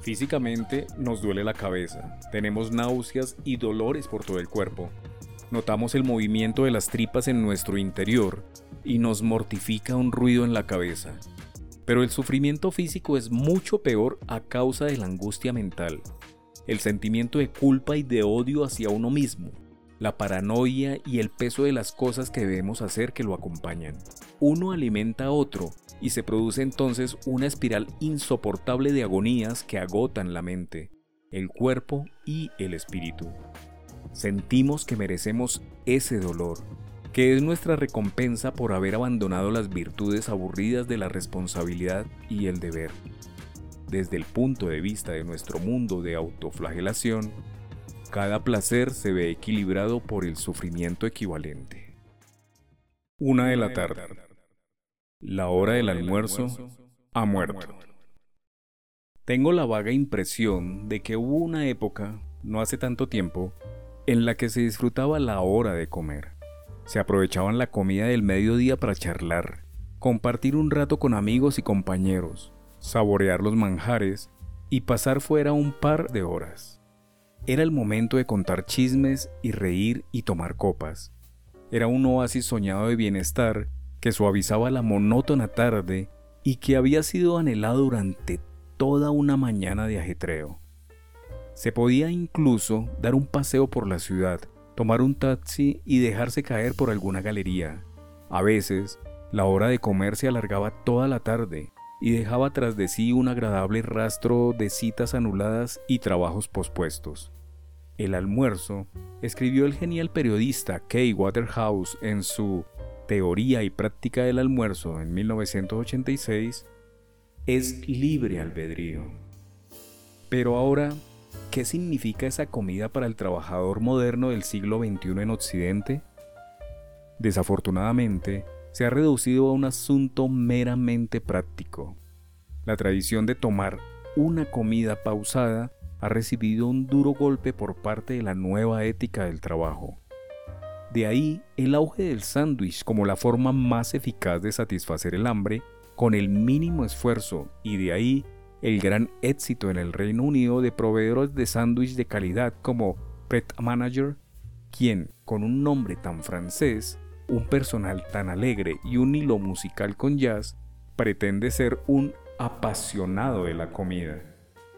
Físicamente nos duele la cabeza, tenemos náuseas y dolores por todo el cuerpo. Notamos el movimiento de las tripas en nuestro interior y nos mortifica un ruido en la cabeza. Pero el sufrimiento físico es mucho peor a causa de la angustia mental, el sentimiento de culpa y de odio hacia uno mismo, la paranoia y el peso de las cosas que debemos hacer que lo acompañan. Uno alimenta a otro y se produce entonces una espiral insoportable de agonías que agotan la mente, el cuerpo y el espíritu. Sentimos que merecemos ese dolor, que es nuestra recompensa por haber abandonado las virtudes aburridas de la responsabilidad y el deber. Desde el punto de vista de nuestro mundo de autoflagelación, cada placer se ve equilibrado por el sufrimiento equivalente. Una de la tarde. La hora del almuerzo ha muerto. Tengo la vaga impresión de que hubo una época, no hace tanto tiempo, en la que se disfrutaba la hora de comer. Se aprovechaban la comida del mediodía para charlar, compartir un rato con amigos y compañeros, saborear los manjares y pasar fuera un par de horas. Era el momento de contar chismes y reír y tomar copas. Era un oasis soñado de bienestar que suavizaba la monótona tarde y que había sido anhelado durante toda una mañana de ajetreo. Se podía incluso dar un paseo por la ciudad, tomar un taxi y dejarse caer por alguna galería. A veces, la hora de comer se alargaba toda la tarde y dejaba tras de sí un agradable rastro de citas anuladas y trabajos pospuestos. El almuerzo, escribió el genial periodista Kay Waterhouse en su Teoría y Práctica del Almuerzo en 1986, es libre albedrío. Pero ahora ¿Qué significa esa comida para el trabajador moderno del siglo XXI en Occidente? Desafortunadamente, se ha reducido a un asunto meramente práctico. La tradición de tomar una comida pausada ha recibido un duro golpe por parte de la nueva ética del trabajo. De ahí el auge del sándwich como la forma más eficaz de satisfacer el hambre con el mínimo esfuerzo y de ahí el gran éxito en el Reino Unido de proveedores de sándwich de calidad como Pret Manager, quien, con un nombre tan francés, un personal tan alegre y un hilo musical con jazz, pretende ser un apasionado de la comida,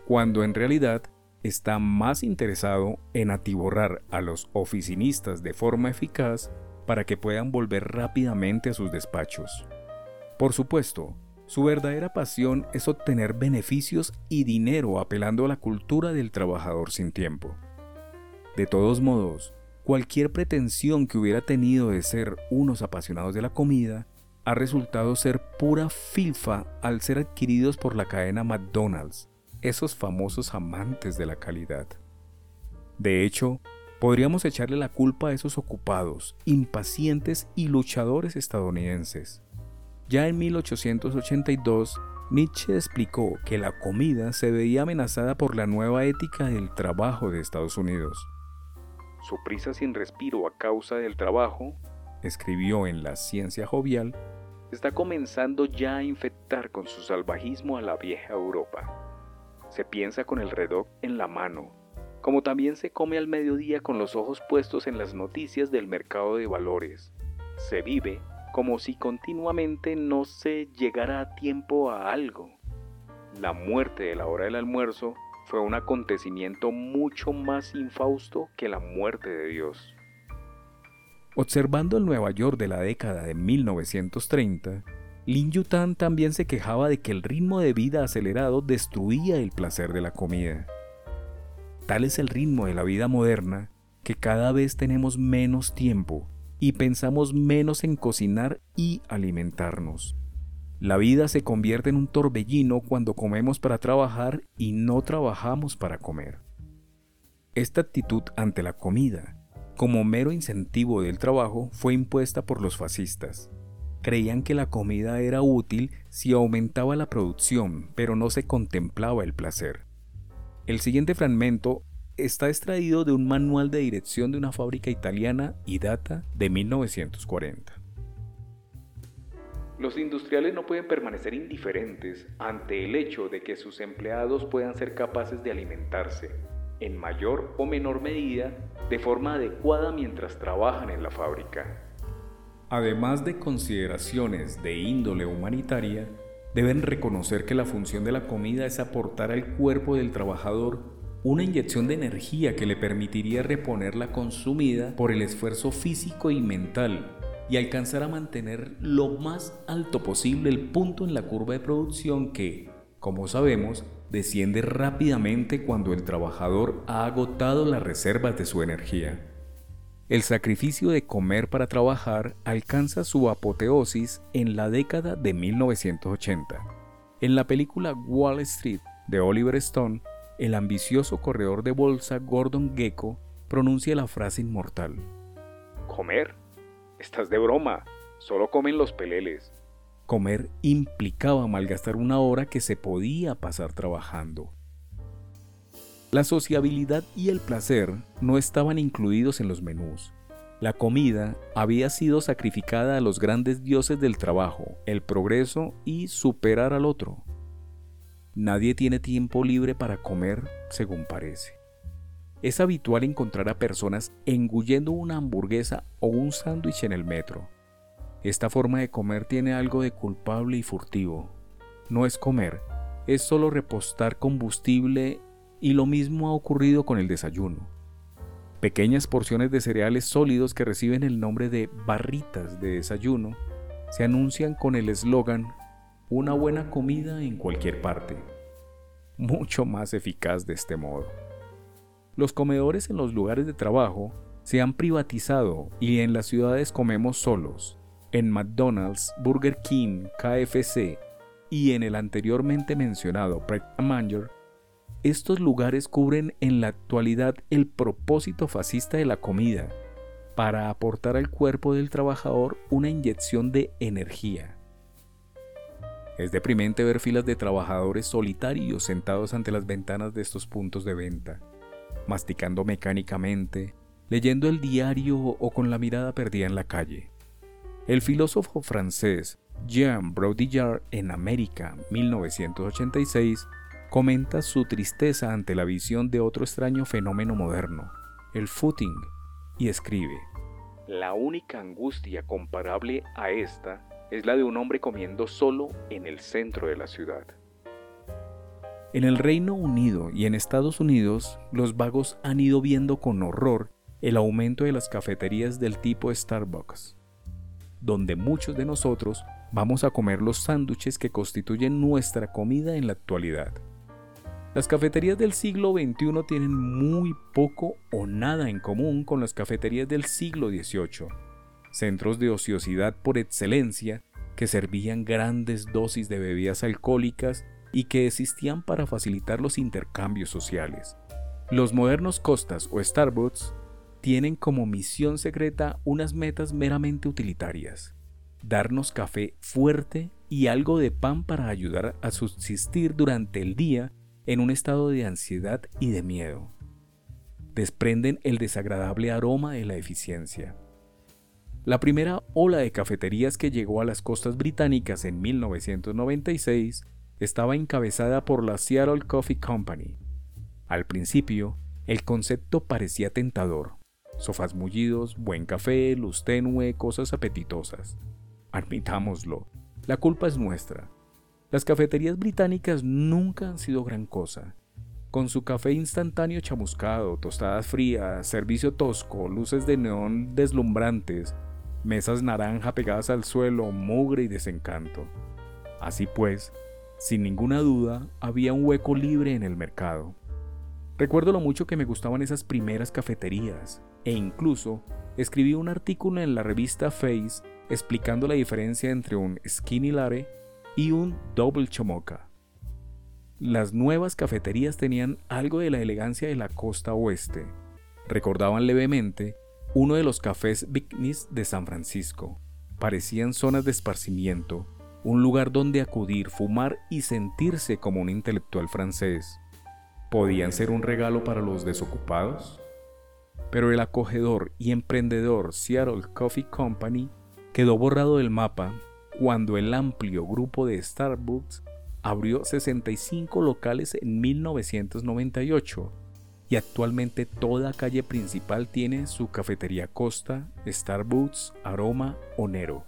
cuando en realidad está más interesado en atiborrar a los oficinistas de forma eficaz para que puedan volver rápidamente a sus despachos. Por supuesto, su verdadera pasión es obtener beneficios y dinero apelando a la cultura del trabajador sin tiempo. De todos modos, cualquier pretensión que hubiera tenido de ser unos apasionados de la comida ha resultado ser pura filfa al ser adquiridos por la cadena McDonald's, esos famosos amantes de la calidad. De hecho, podríamos echarle la culpa a esos ocupados, impacientes y luchadores estadounidenses ya en 1882, Nietzsche explicó que la comida se veía amenazada por la nueva ética del trabajo de Estados Unidos. Su prisa sin respiro a causa del trabajo, escribió en La Ciencia Jovial, está comenzando ya a infectar con su salvajismo a la vieja Europa. Se piensa con el reloj en la mano, como también se come al mediodía con los ojos puestos en las noticias del mercado de valores. Se vive como si continuamente no se llegara a tiempo a algo. La muerte de la hora del almuerzo fue un acontecimiento mucho más infausto que la muerte de Dios. Observando el Nueva York de la década de 1930, Lin Yutan también se quejaba de que el ritmo de vida acelerado destruía el placer de la comida. Tal es el ritmo de la vida moderna que cada vez tenemos menos tiempo y pensamos menos en cocinar y alimentarnos. La vida se convierte en un torbellino cuando comemos para trabajar y no trabajamos para comer. Esta actitud ante la comida como mero incentivo del trabajo, fue impuesta por los fascistas. Creían que la comida era útil si aumentaba la producción, pero no se contemplaba el placer. El siguiente fragmento está extraído de un manual de dirección de una fábrica italiana y data de 1940. Los industriales no pueden permanecer indiferentes ante el hecho de que sus empleados puedan ser capaces de alimentarse, en mayor o menor medida, de forma adecuada mientras trabajan en la fábrica. Además de consideraciones de índole humanitaria, deben reconocer que la función de la comida es aportar al cuerpo del trabajador una inyección de energía que le permitiría reponer la consumida por el esfuerzo físico y mental y alcanzar a mantener lo más alto posible el punto en la curva de producción que, como sabemos, desciende rápidamente cuando el trabajador ha agotado las reservas de su energía. El sacrificio de comer para trabajar alcanza su apoteosis en la década de 1980. En la película Wall Street de Oliver Stone, el ambicioso corredor de bolsa Gordon Gecko pronuncia la frase inmortal. ¿Comer? Estás de broma. Solo comen los peleles. Comer implicaba malgastar una hora que se podía pasar trabajando. La sociabilidad y el placer no estaban incluidos en los menús. La comida había sido sacrificada a los grandes dioses del trabajo, el progreso y superar al otro. Nadie tiene tiempo libre para comer, según parece. Es habitual encontrar a personas engullendo una hamburguesa o un sándwich en el metro. Esta forma de comer tiene algo de culpable y furtivo. No es comer, es solo repostar combustible y lo mismo ha ocurrido con el desayuno. Pequeñas porciones de cereales sólidos que reciben el nombre de barritas de desayuno se anuncian con el eslogan una buena comida en cualquier parte. Mucho más eficaz de este modo. Los comedores en los lugares de trabajo se han privatizado y en las ciudades comemos solos. En McDonald's, Burger King, KFC y en el anteriormente mencionado Pret Manger, estos lugares cubren en la actualidad el propósito fascista de la comida, para aportar al cuerpo del trabajador una inyección de energía. Es deprimente ver filas de trabajadores solitarios sentados ante las ventanas de estos puntos de venta masticando mecánicamente, leyendo el diario o con la mirada perdida en la calle. El filósofo francés Jean Baudrillard en América 1986 comenta su tristeza ante la visión de otro extraño fenómeno moderno, el footing, y escribe, La única angustia comparable a esta es la de un hombre comiendo solo en el centro de la ciudad. En el Reino Unido y en Estados Unidos, los vagos han ido viendo con horror el aumento de las cafeterías del tipo Starbucks, donde muchos de nosotros vamos a comer los sándwiches que constituyen nuestra comida en la actualidad. Las cafeterías del siglo XXI tienen muy poco o nada en común con las cafeterías del siglo XVIII, centros de ociosidad por excelencia que servían grandes dosis de bebidas alcohólicas y que existían para facilitar los intercambios sociales. Los modernos Costas o Starbucks tienen como misión secreta unas metas meramente utilitarias. Darnos café fuerte y algo de pan para ayudar a subsistir durante el día en un estado de ansiedad y de miedo. Desprenden el desagradable aroma de la eficiencia. La primera ola de cafeterías que llegó a las costas británicas en 1996 estaba encabezada por la Seattle Coffee Company. Al principio, el concepto parecía tentador. Sofás mullidos, buen café, luz tenue, cosas apetitosas. Admitámoslo, la culpa es nuestra. Las cafeterías británicas nunca han sido gran cosa. Con su café instantáneo chamuscado, tostadas frías, servicio tosco, luces de neón deslumbrantes, mesas naranja pegadas al suelo, mugre y desencanto. Así pues, sin ninguna duda, había un hueco libre en el mercado. Recuerdo lo mucho que me gustaban esas primeras cafeterías, e incluso escribí un artículo en la revista Face explicando la diferencia entre un skinny latte y un double chomoca. Las nuevas cafeterías tenían algo de la elegancia de la costa oeste. Recordaban levemente uno de los cafés Bignis de San Francisco. Parecían zonas de esparcimiento, un lugar donde acudir, fumar y sentirse como un intelectual francés. ¿Podían ser un regalo para los desocupados? Pero el acogedor y emprendedor Seattle Coffee Company quedó borrado del mapa cuando el amplio grupo de Starbucks abrió 65 locales en 1998 y actualmente toda calle principal tiene su cafetería Costa, Starbucks, Aroma o Nero.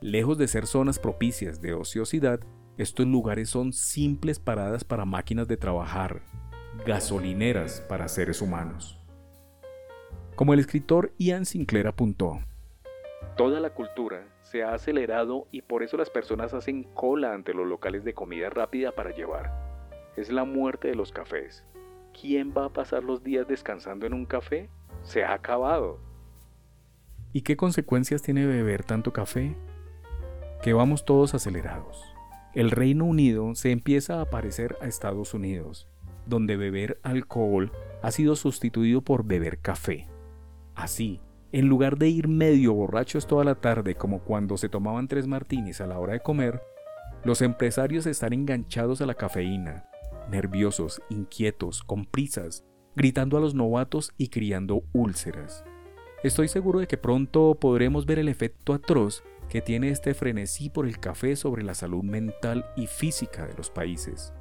Lejos de ser zonas propicias de ociosidad, estos lugares son simples paradas para máquinas de trabajar, gasolineras para seres humanos. Como el escritor Ian Sinclair apuntó, Toda la cultura se ha acelerado y por eso las personas hacen cola ante los locales de comida rápida para llevar. Es la muerte de los cafés. ¿Quién va a pasar los días descansando en un café? Se ha acabado. ¿Y qué consecuencias tiene beber tanto café? Que vamos todos acelerados. El Reino Unido se empieza a parecer a Estados Unidos, donde beber alcohol ha sido sustituido por beber café. Así, en lugar de ir medio borrachos toda la tarde como cuando se tomaban tres martinis a la hora de comer, los empresarios están enganchados a la cafeína, nerviosos, inquietos, con prisas, gritando a los novatos y criando úlceras. Estoy seguro de que pronto podremos ver el efecto atroz que tiene este frenesí por el café sobre la salud mental y física de los países.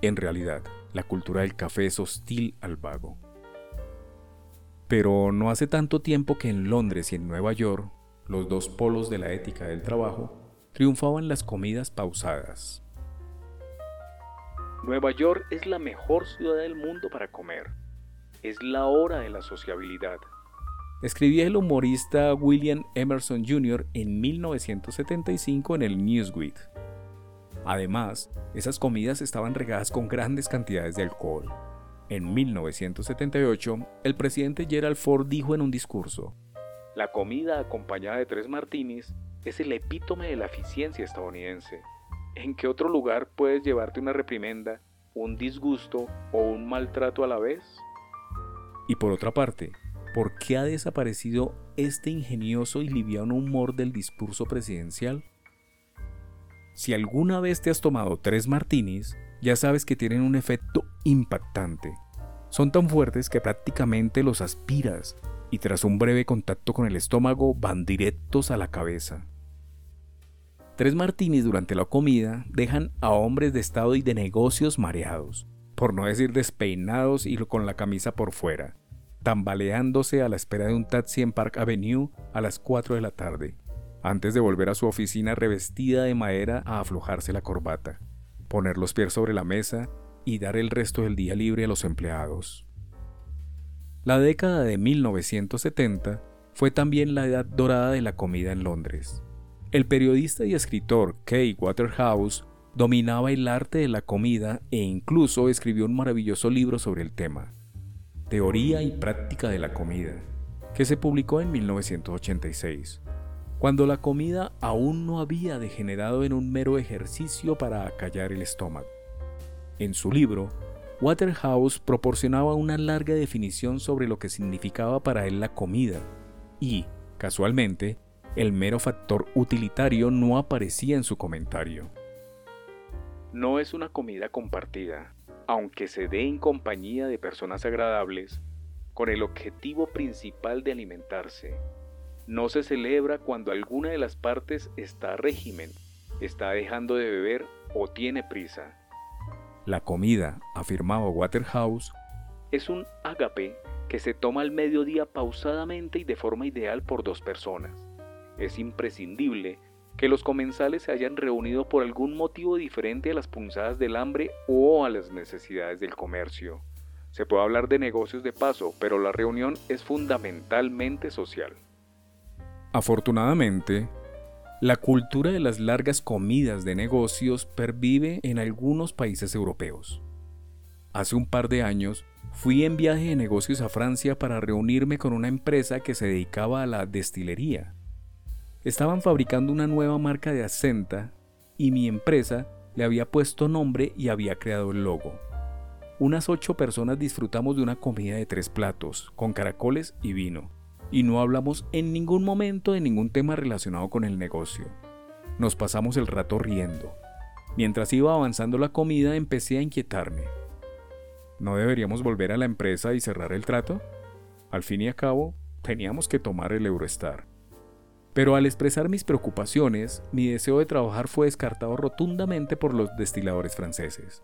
En realidad, la cultura del café es hostil al vago. Pero no hace tanto tiempo que en Londres y en Nueva York, los dos polos de la ética del trabajo, triunfaban las comidas pausadas. Nueva York es la mejor ciudad del mundo para comer. Es la hora de la sociabilidad. Escribía el humorista William Emerson Jr. en 1975 en el Newsweek. Además, esas comidas estaban regadas con grandes cantidades de alcohol. En 1978, el presidente Gerald Ford dijo en un discurso, La comida acompañada de tres martinis es el epítome de la eficiencia estadounidense. ¿En qué otro lugar puedes llevarte una reprimenda, un disgusto o un maltrato a la vez? Y por otra parte, ¿por qué ha desaparecido este ingenioso y liviano humor del discurso presidencial? Si alguna vez te has tomado tres martinis, ya sabes que tienen un efecto impactante. Son tan fuertes que prácticamente los aspiras y tras un breve contacto con el estómago van directos a la cabeza. Tres martinis durante la comida dejan a hombres de estado y de negocios mareados, por no decir despeinados y con la camisa por fuera, tambaleándose a la espera de un taxi en Park Avenue a las 4 de la tarde, antes de volver a su oficina revestida de madera a aflojarse la corbata poner los pies sobre la mesa y dar el resto del día libre a los empleados. La década de 1970 fue también la edad dorada de la comida en Londres. El periodista y escritor Kay Waterhouse dominaba el arte de la comida e incluso escribió un maravilloso libro sobre el tema, Teoría y Práctica de la Comida, que se publicó en 1986 cuando la comida aún no había degenerado en un mero ejercicio para acallar el estómago. En su libro, Waterhouse proporcionaba una larga definición sobre lo que significaba para él la comida, y, casualmente, el mero factor utilitario no aparecía en su comentario. No es una comida compartida, aunque se dé en compañía de personas agradables, con el objetivo principal de alimentarse, no se celebra cuando alguna de las partes está a régimen, está dejando de beber o tiene prisa. La comida, afirmaba Waterhouse, es un ágape que se toma al mediodía pausadamente y de forma ideal por dos personas. Es imprescindible que los comensales se hayan reunido por algún motivo diferente a las punzadas del hambre o a las necesidades del comercio. Se puede hablar de negocios de paso, pero la reunión es fundamentalmente social. Afortunadamente, la cultura de las largas comidas de negocios pervive en algunos países europeos. Hace un par de años fui en viaje de negocios a Francia para reunirme con una empresa que se dedicaba a la destilería. Estaban fabricando una nueva marca de acenta y mi empresa le había puesto nombre y había creado el logo. Unas ocho personas disfrutamos de una comida de tres platos, con caracoles y vino y no hablamos en ningún momento de ningún tema relacionado con el negocio. Nos pasamos el rato riendo. Mientras iba avanzando la comida empecé a inquietarme. ¿No deberíamos volver a la empresa y cerrar el trato? Al fin y al cabo, teníamos que tomar el Eurostar. Pero al expresar mis preocupaciones, mi deseo de trabajar fue descartado rotundamente por los destiladores franceses.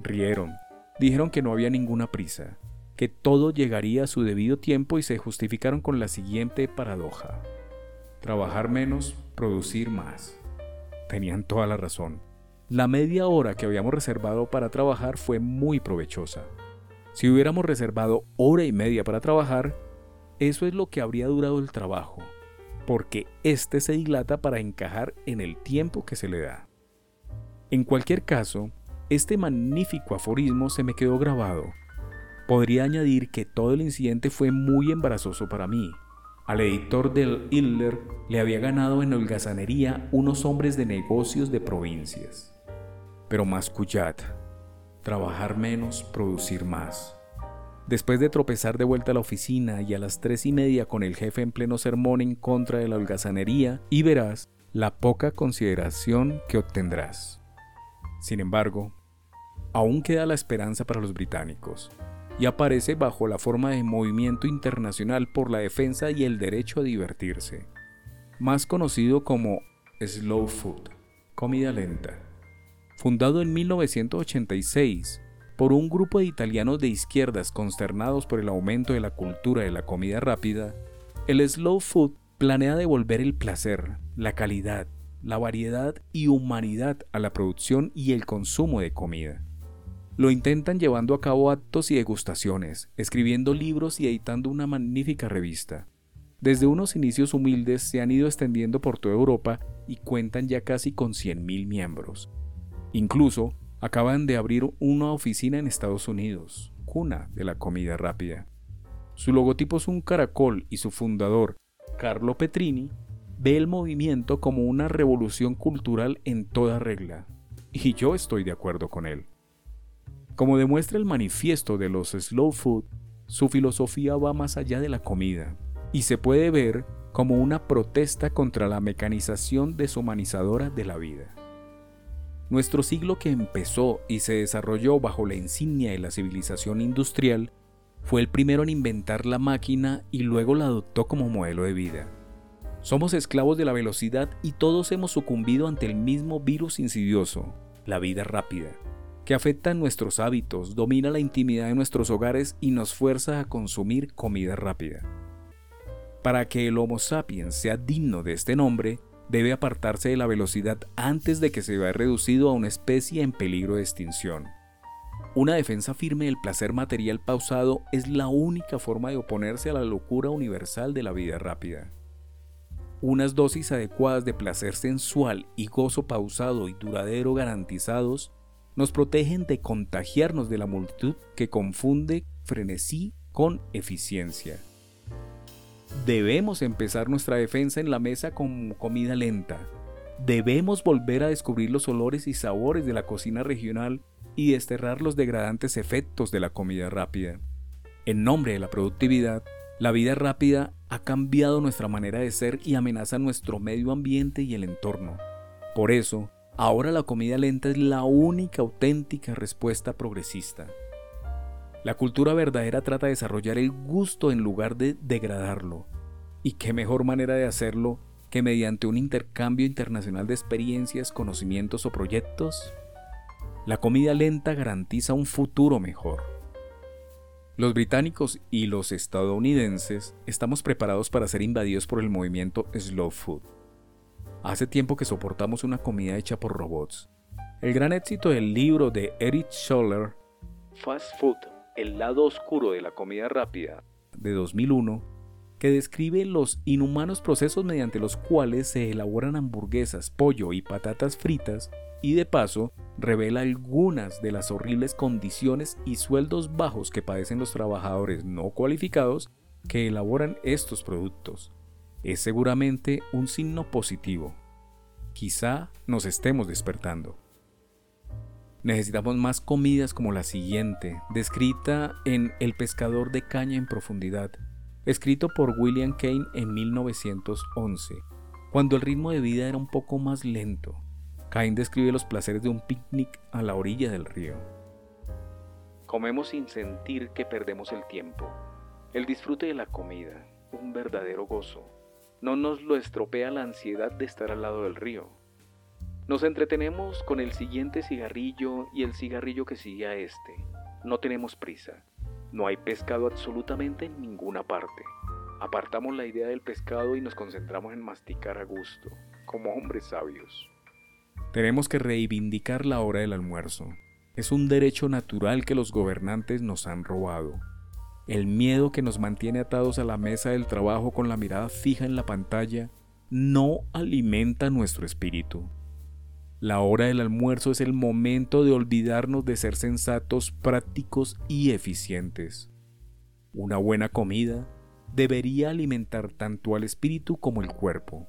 Rieron, dijeron que no había ninguna prisa, que todo llegaría a su debido tiempo y se justificaron con la siguiente paradoja. Trabajar menos, producir más. Tenían toda la razón. La media hora que habíamos reservado para trabajar fue muy provechosa. Si hubiéramos reservado hora y media para trabajar, eso es lo que habría durado el trabajo, porque éste se dilata para encajar en el tiempo que se le da. En cualquier caso, este magnífico aforismo se me quedó grabado. Podría añadir que todo el incidente fue muy embarazoso para mí. Al editor del Hitler le había ganado en holgazanería unos hombres de negocios de provincias. Pero más cuyat, trabajar menos, producir más. Después de tropezar de vuelta a la oficina y a las tres y media con el jefe en pleno sermón en contra de la holgazanería, y verás la poca consideración que obtendrás. Sin embargo, aún queda la esperanza para los británicos, y aparece bajo la forma de Movimiento Internacional por la Defensa y el Derecho a Divertirse, más conocido como Slow Food, comida lenta fundado en 1986 por un grupo de italianos de izquierdas consternados por el aumento de la cultura de la comida rápida, el slow food planea devolver el placer, la calidad, la variedad y humanidad a la producción y el consumo de comida. Lo intentan llevando a cabo actos y degustaciones, escribiendo libros y editando una magnífica revista. Desde unos inicios humildes se han ido extendiendo por toda Europa y cuentan ya casi con 100.000 miembros. Incluso acaban de abrir una oficina en Estados Unidos, cuna de la comida rápida. Su logotipo es un caracol y su fundador, Carlo Petrini, ve el movimiento como una revolución cultural en toda regla, y yo estoy de acuerdo con él. Como demuestra el manifiesto de los Slow Food, su filosofía va más allá de la comida, y se puede ver como una protesta contra la mecanización deshumanizadora de la vida. Nuestro siglo que empezó y se desarrolló bajo la insignia de la civilización industrial fue el primero en inventar la máquina y luego la adoptó como modelo de vida. Somos esclavos de la velocidad y todos hemos sucumbido ante el mismo virus insidioso, la vida rápida, que afecta nuestros hábitos, domina la intimidad de nuestros hogares y nos fuerza a consumir comida rápida. Para que el Homo sapiens sea digno de este nombre, debe apartarse de la velocidad antes de que se vea reducido a una especie en peligro de extinción. Una defensa firme del placer material pausado es la única forma de oponerse a la locura universal de la vida rápida. Unas dosis adecuadas de placer sensual y gozo pausado y duradero garantizados nos protegen de contagiarnos de la multitud que confunde frenesí con eficiencia. Debemos empezar nuestra defensa en la mesa con comida lenta. Debemos volver a descubrir los olores y sabores de la cocina regional y desterrar los degradantes efectos de la comida rápida. En nombre de la productividad, la vida rápida ha cambiado nuestra manera de ser y amenaza nuestro medio ambiente y el entorno. Por eso, ahora la comida lenta es la única auténtica respuesta progresista. La cultura verdadera trata de desarrollar el gusto en lugar de degradarlo. ¿Y qué mejor manera de hacerlo que mediante un intercambio internacional de experiencias, conocimientos o proyectos? La comida lenta garantiza un futuro mejor. Los británicos y los estadounidenses estamos preparados para ser invadidos por el movimiento Slow Food. Hace tiempo que soportamos una comida hecha por robots. El gran éxito del libro de Eric Scholler, Fast Food el lado oscuro de la comida rápida de 2001, que describe los inhumanos procesos mediante los cuales se elaboran hamburguesas, pollo y patatas fritas, y de paso revela algunas de las horribles condiciones y sueldos bajos que padecen los trabajadores no cualificados que elaboran estos productos. Es seguramente un signo positivo. Quizá nos estemos despertando. Necesitamos más comidas como la siguiente, descrita en El pescador de caña en profundidad, escrito por William Kane en 1911, cuando el ritmo de vida era un poco más lento. Kane describe los placeres de un picnic a la orilla del río. Comemos sin sentir que perdemos el tiempo. El disfrute de la comida, un verdadero gozo. No nos lo estropea la ansiedad de estar al lado del río. Nos entretenemos con el siguiente cigarrillo y el cigarrillo que sigue a este. No tenemos prisa. No hay pescado absolutamente en ninguna parte. Apartamos la idea del pescado y nos concentramos en masticar a gusto, como hombres sabios. Tenemos que reivindicar la hora del almuerzo. Es un derecho natural que los gobernantes nos han robado. El miedo que nos mantiene atados a la mesa del trabajo con la mirada fija en la pantalla no alimenta nuestro espíritu. La hora del almuerzo es el momento de olvidarnos de ser sensatos, prácticos y eficientes. Una buena comida debería alimentar tanto al espíritu como el cuerpo.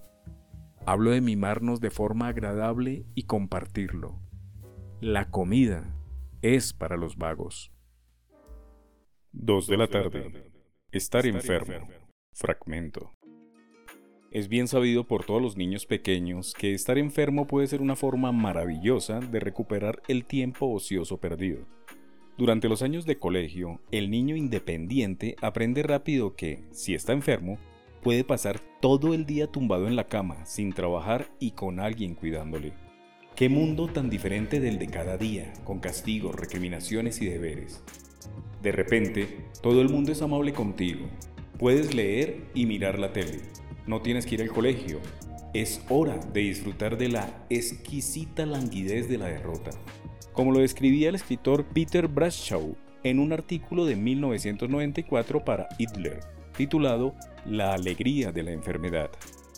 Hablo de mimarnos de forma agradable y compartirlo. La comida es para los vagos. 2 de la tarde. Estar enfermo. Fragmento. Es bien sabido por todos los niños pequeños que estar enfermo puede ser una forma maravillosa de recuperar el tiempo ocioso perdido. Durante los años de colegio, el niño independiente aprende rápido que, si está enfermo, puede pasar todo el día tumbado en la cama, sin trabajar y con alguien cuidándole. ¿Qué mundo tan diferente del de cada día, con castigos, recriminaciones y deberes? De repente, todo el mundo es amable contigo. Puedes leer y mirar la tele no tienes que ir al colegio. Es hora de disfrutar de la exquisita languidez de la derrota. Como lo describía el escritor Peter Bradshaw en un artículo de 1994 para Hitler, titulado La alegría de la enfermedad.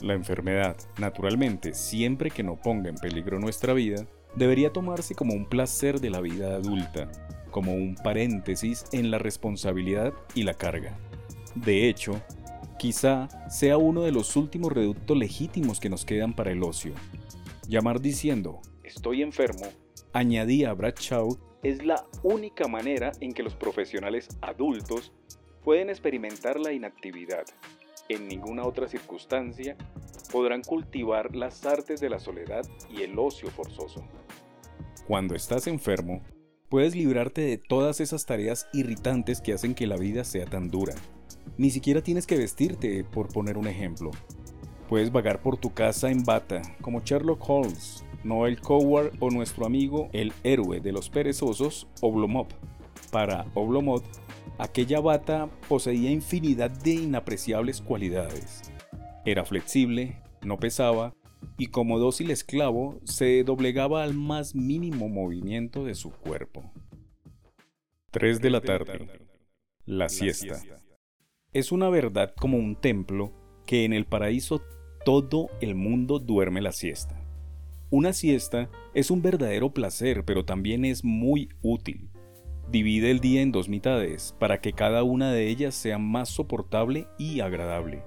La enfermedad, naturalmente, siempre que no ponga en peligro nuestra vida, debería tomarse como un placer de la vida adulta, como un paréntesis en la responsabilidad y la carga. De hecho, Quizá sea uno de los últimos reductos legítimos que nos quedan para el ocio. Llamar diciendo, estoy enfermo, añadía Bradshaw, es la única manera en que los profesionales adultos pueden experimentar la inactividad. En ninguna otra circunstancia podrán cultivar las artes de la soledad y el ocio forzoso. Cuando estás enfermo, puedes librarte de todas esas tareas irritantes que hacen que la vida sea tan dura. Ni siquiera tienes que vestirte, por poner un ejemplo. Puedes vagar por tu casa en bata, como Sherlock Holmes, Noel Coward o nuestro amigo el héroe de los perezosos, Oblomov. Para Oblomov, aquella bata poseía infinidad de inapreciables cualidades. Era flexible, no pesaba, y como dócil esclavo se doblegaba al más mínimo movimiento de su cuerpo. 3 de la tarde. La siesta. Es una verdad como un templo que en el paraíso todo el mundo duerme la siesta. Una siesta es un verdadero placer, pero también es muy útil. Divide el día en dos mitades para que cada una de ellas sea más soportable y agradable.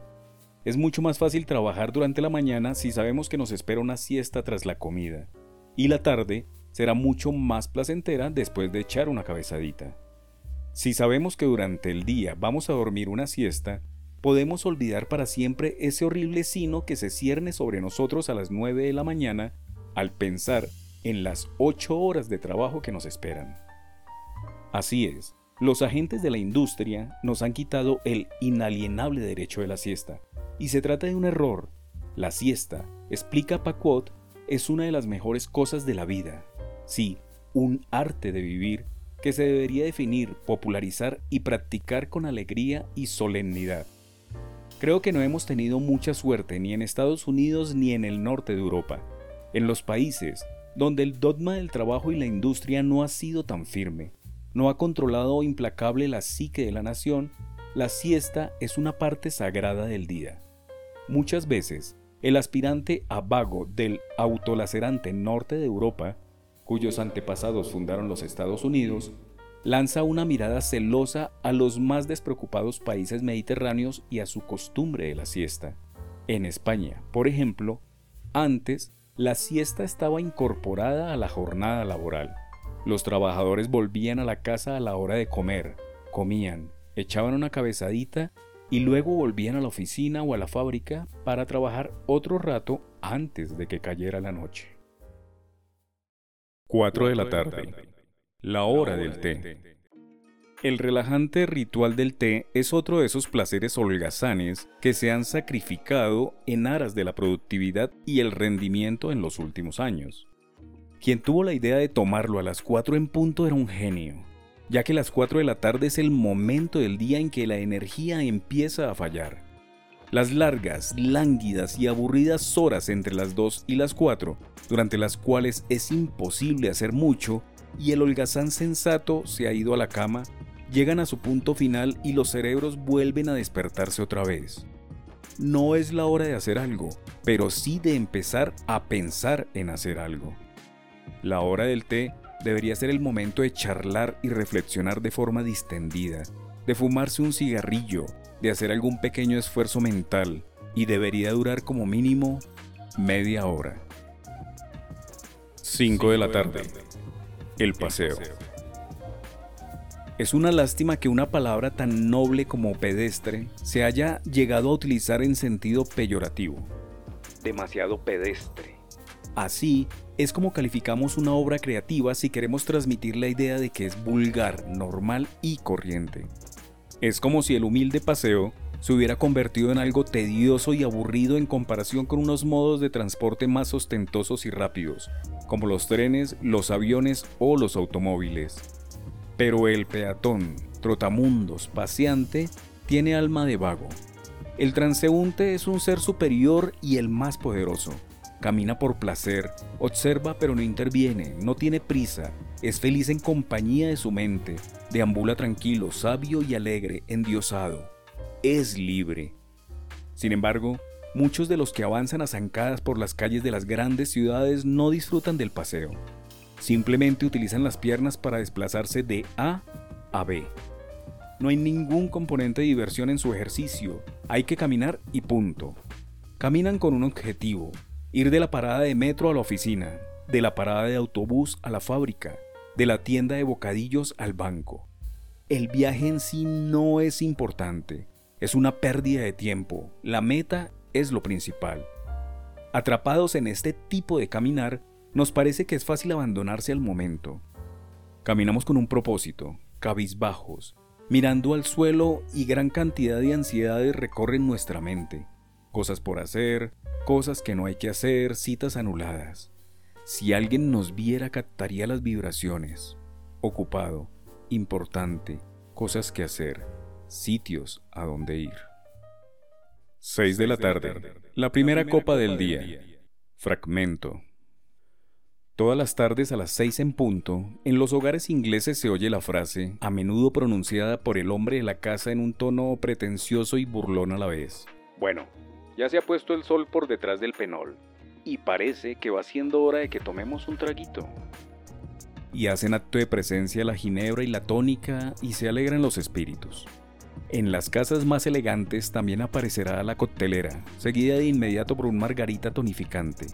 Es mucho más fácil trabajar durante la mañana si sabemos que nos espera una siesta tras la comida, y la tarde será mucho más placentera después de echar una cabezadita. Si sabemos que durante el día vamos a dormir una siesta, podemos olvidar para siempre ese horrible sino que se cierne sobre nosotros a las 9 de la mañana al pensar en las 8 horas de trabajo que nos esperan. Así es, los agentes de la industria nos han quitado el inalienable derecho de la siesta, y se trata de un error. La siesta, explica Pacuot, es una de las mejores cosas de la vida. Sí, un arte de vivir que se debería definir, popularizar y practicar con alegría y solemnidad. Creo que no hemos tenido mucha suerte ni en Estados Unidos ni en el norte de Europa, en los países donde el dogma del trabajo y la industria no ha sido tan firme, no ha controlado implacable la psique de la nación, la siesta es una parte sagrada del día. Muchas veces, el aspirante a vago del autolacerante norte de Europa cuyos antepasados fundaron los Estados Unidos, lanza una mirada celosa a los más despreocupados países mediterráneos y a su costumbre de la siesta. En España, por ejemplo, antes la siesta estaba incorporada a la jornada laboral. Los trabajadores volvían a la casa a la hora de comer, comían, echaban una cabezadita y luego volvían a la oficina o a la fábrica para trabajar otro rato antes de que cayera la noche. 4 de la tarde. La hora del té. El relajante ritual del té es otro de esos placeres holgazanes que se han sacrificado en aras de la productividad y el rendimiento en los últimos años. Quien tuvo la idea de tomarlo a las 4 en punto era un genio ya que las 4 de la tarde es el momento del día en que la energía empieza a fallar. Las largas, lánguidas y aburridas horas entre las 2 y las 4, durante las cuales es imposible hacer mucho y el holgazán sensato se ha ido a la cama, llegan a su punto final y los cerebros vuelven a despertarse otra vez. No es la hora de hacer algo, pero sí de empezar a pensar en hacer algo. La hora del té debería ser el momento de charlar y reflexionar de forma distendida, de fumarse un cigarrillo, de hacer algún pequeño esfuerzo mental y debería durar como mínimo media hora. 5 de la tarde. El paseo. Es una lástima que una palabra tan noble como pedestre se haya llegado a utilizar en sentido peyorativo. Demasiado pedestre. Así es como calificamos una obra creativa si queremos transmitir la idea de que es vulgar, normal y corriente. Es como si el humilde paseo se hubiera convertido en algo tedioso y aburrido en comparación con unos modos de transporte más ostentosos y rápidos, como los trenes, los aviones o los automóviles. Pero el peatón, trotamundos, paseante, tiene alma de vago. El transeúnte es un ser superior y el más poderoso camina por placer, observa pero no interviene, no tiene prisa, es feliz en compañía de su mente, deambula tranquilo, sabio y alegre, endiosado, es libre. Sin embargo, muchos de los que avanzan a zancadas por las calles de las grandes ciudades no disfrutan del paseo. Simplemente utilizan las piernas para desplazarse de A a B. No hay ningún componente de diversión en su ejercicio, hay que caminar y punto. Caminan con un objetivo, Ir de la parada de metro a la oficina, de la parada de autobús a la fábrica, de la tienda de bocadillos al banco. El viaje en sí no es importante, es una pérdida de tiempo, la meta es lo principal. Atrapados en este tipo de caminar, nos parece que es fácil abandonarse al momento. Caminamos con un propósito, cabizbajos, mirando al suelo y gran cantidad de ansiedades recorren nuestra mente. Cosas por hacer, cosas que no hay que hacer, citas anuladas. Si alguien nos viera captaría las vibraciones. Ocupado, importante, cosas que hacer, sitios a donde ir. 6 de la tarde. La primera copa del día. Fragmento. Todas las tardes a las 6 en punto, en los hogares ingleses se oye la frase, a menudo pronunciada por el hombre de la casa en un tono pretencioso y burlón a la vez. Bueno, ya se ha puesto el sol por detrás del penol y parece que va siendo hora de que tomemos un traguito. Y hacen acto de presencia la ginebra y la tónica y se alegran los espíritus. En las casas más elegantes también aparecerá la coctelera, seguida de inmediato por un margarita tonificante.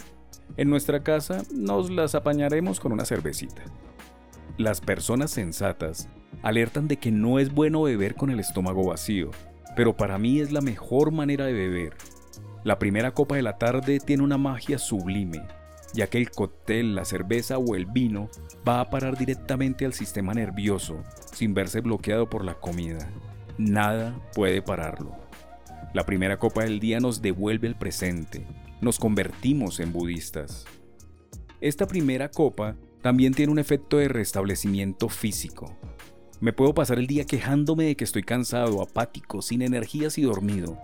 En nuestra casa nos las apañaremos con una cervecita. Las personas sensatas alertan de que no es bueno beber con el estómago vacío, pero para mí es la mejor manera de beber, la primera copa de la tarde tiene una magia sublime, ya que el cóctel, la cerveza o el vino va a parar directamente al sistema nervioso sin verse bloqueado por la comida. Nada puede pararlo. La primera copa del día nos devuelve el presente, nos convertimos en budistas. Esta primera copa también tiene un efecto de restablecimiento físico. Me puedo pasar el día quejándome de que estoy cansado, apático, sin energías y dormido,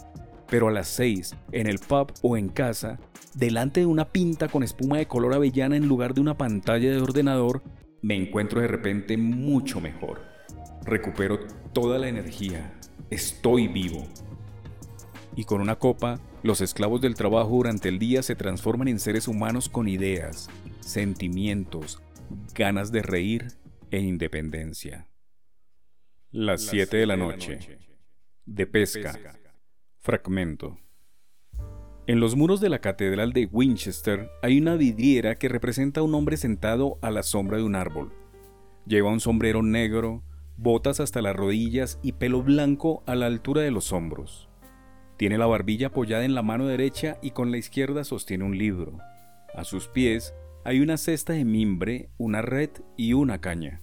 pero a las 6, en el pub o en casa, delante de una pinta con espuma de color avellana en lugar de una pantalla de ordenador, me encuentro de repente mucho mejor. Recupero toda la energía. Estoy vivo. Y con una copa, los esclavos del trabajo durante el día se transforman en seres humanos con ideas, sentimientos, ganas de reír e independencia. Las 7 de la noche. De pesca. Fragmento. En los muros de la Catedral de Winchester hay una vidriera que representa a un hombre sentado a la sombra de un árbol. Lleva un sombrero negro, botas hasta las rodillas y pelo blanco a la altura de los hombros. Tiene la barbilla apoyada en la mano derecha y con la izquierda sostiene un libro. A sus pies hay una cesta de mimbre, una red y una caña.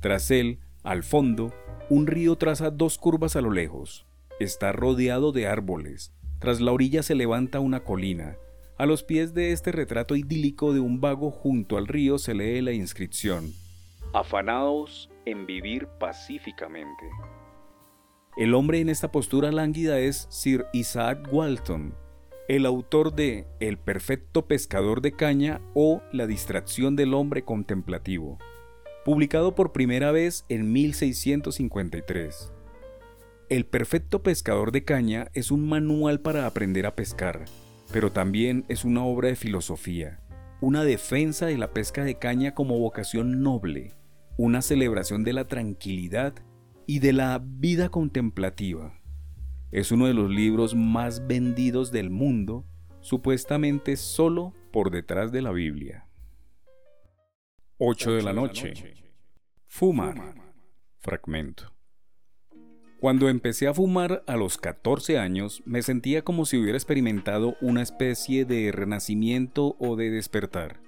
Tras él, al fondo, un río traza dos curvas a lo lejos. Está rodeado de árboles. Tras la orilla se levanta una colina. A los pies de este retrato idílico de un vago junto al río se lee la inscripción. Afanados en vivir pacíficamente. El hombre en esta postura lánguida es Sir Isaac Walton, el autor de El perfecto pescador de caña o La distracción del hombre contemplativo, publicado por primera vez en 1653. El perfecto pescador de caña es un manual para aprender a pescar, pero también es una obra de filosofía, una defensa de la pesca de caña como vocación noble, una celebración de la tranquilidad y de la vida contemplativa. Es uno de los libros más vendidos del mundo, supuestamente solo por detrás de la Biblia. 8 de la noche. Fumar. Fragmento. Cuando empecé a fumar a los 14 años, me sentía como si hubiera experimentado una especie de renacimiento o de despertar.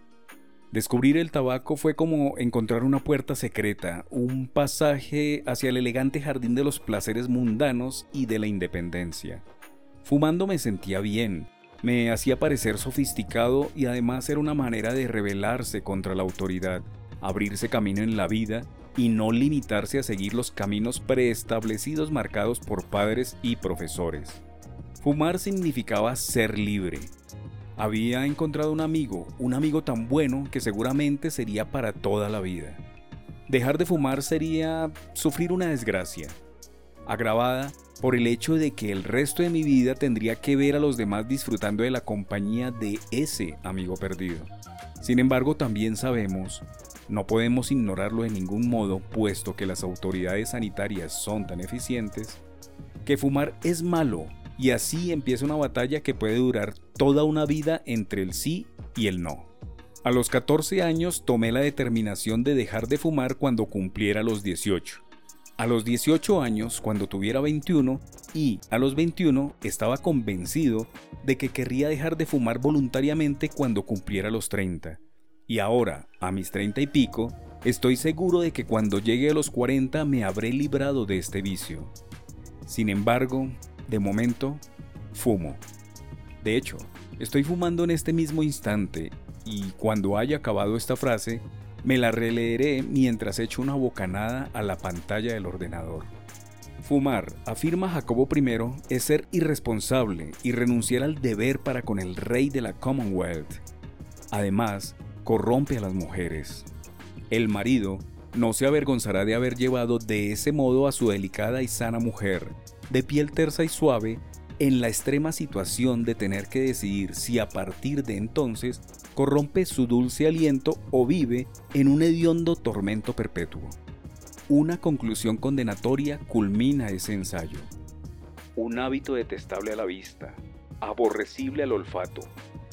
Descubrir el tabaco fue como encontrar una puerta secreta, un pasaje hacia el elegante jardín de los placeres mundanos y de la independencia. Fumando me sentía bien, me hacía parecer sofisticado y además era una manera de rebelarse contra la autoridad, abrirse camino en la vida y no limitarse a seguir los caminos preestablecidos marcados por padres y profesores. Fumar significaba ser libre, había encontrado un amigo, un amigo tan bueno que seguramente sería para toda la vida. Dejar de fumar sería sufrir una desgracia, agravada por el hecho de que el resto de mi vida tendría que ver a los demás disfrutando de la compañía de ese amigo perdido. Sin embargo, también sabemos, no podemos ignorarlo de ningún modo, puesto que las autoridades sanitarias son tan eficientes, que fumar es malo y así empieza una batalla que puede durar toda una vida entre el sí y el no. A los 14 años tomé la determinación de dejar de fumar cuando cumpliera los 18. A los 18 años, cuando tuviera 21, y a los 21 estaba convencido de que querría dejar de fumar voluntariamente cuando cumpliera los 30. Y ahora, a mis 30 y pico, estoy seguro de que cuando llegue a los 40 me habré librado de este vicio. Sin embargo, de momento, fumo. De hecho, estoy fumando en este mismo instante y cuando haya acabado esta frase, me la releeré mientras echo una bocanada a la pantalla del ordenador. Fumar, afirma Jacobo I, es ser irresponsable y renunciar al deber para con el rey de la Commonwealth. Además, corrompe a las mujeres. El marido no se avergonzará de haber llevado de ese modo a su delicada y sana mujer, de piel tersa y suave, en la extrema situación de tener que decidir si a partir de entonces corrompe su dulce aliento o vive en un hediondo tormento perpetuo. Una conclusión condenatoria culmina ese ensayo. Un hábito detestable a la vista, aborrecible al olfato,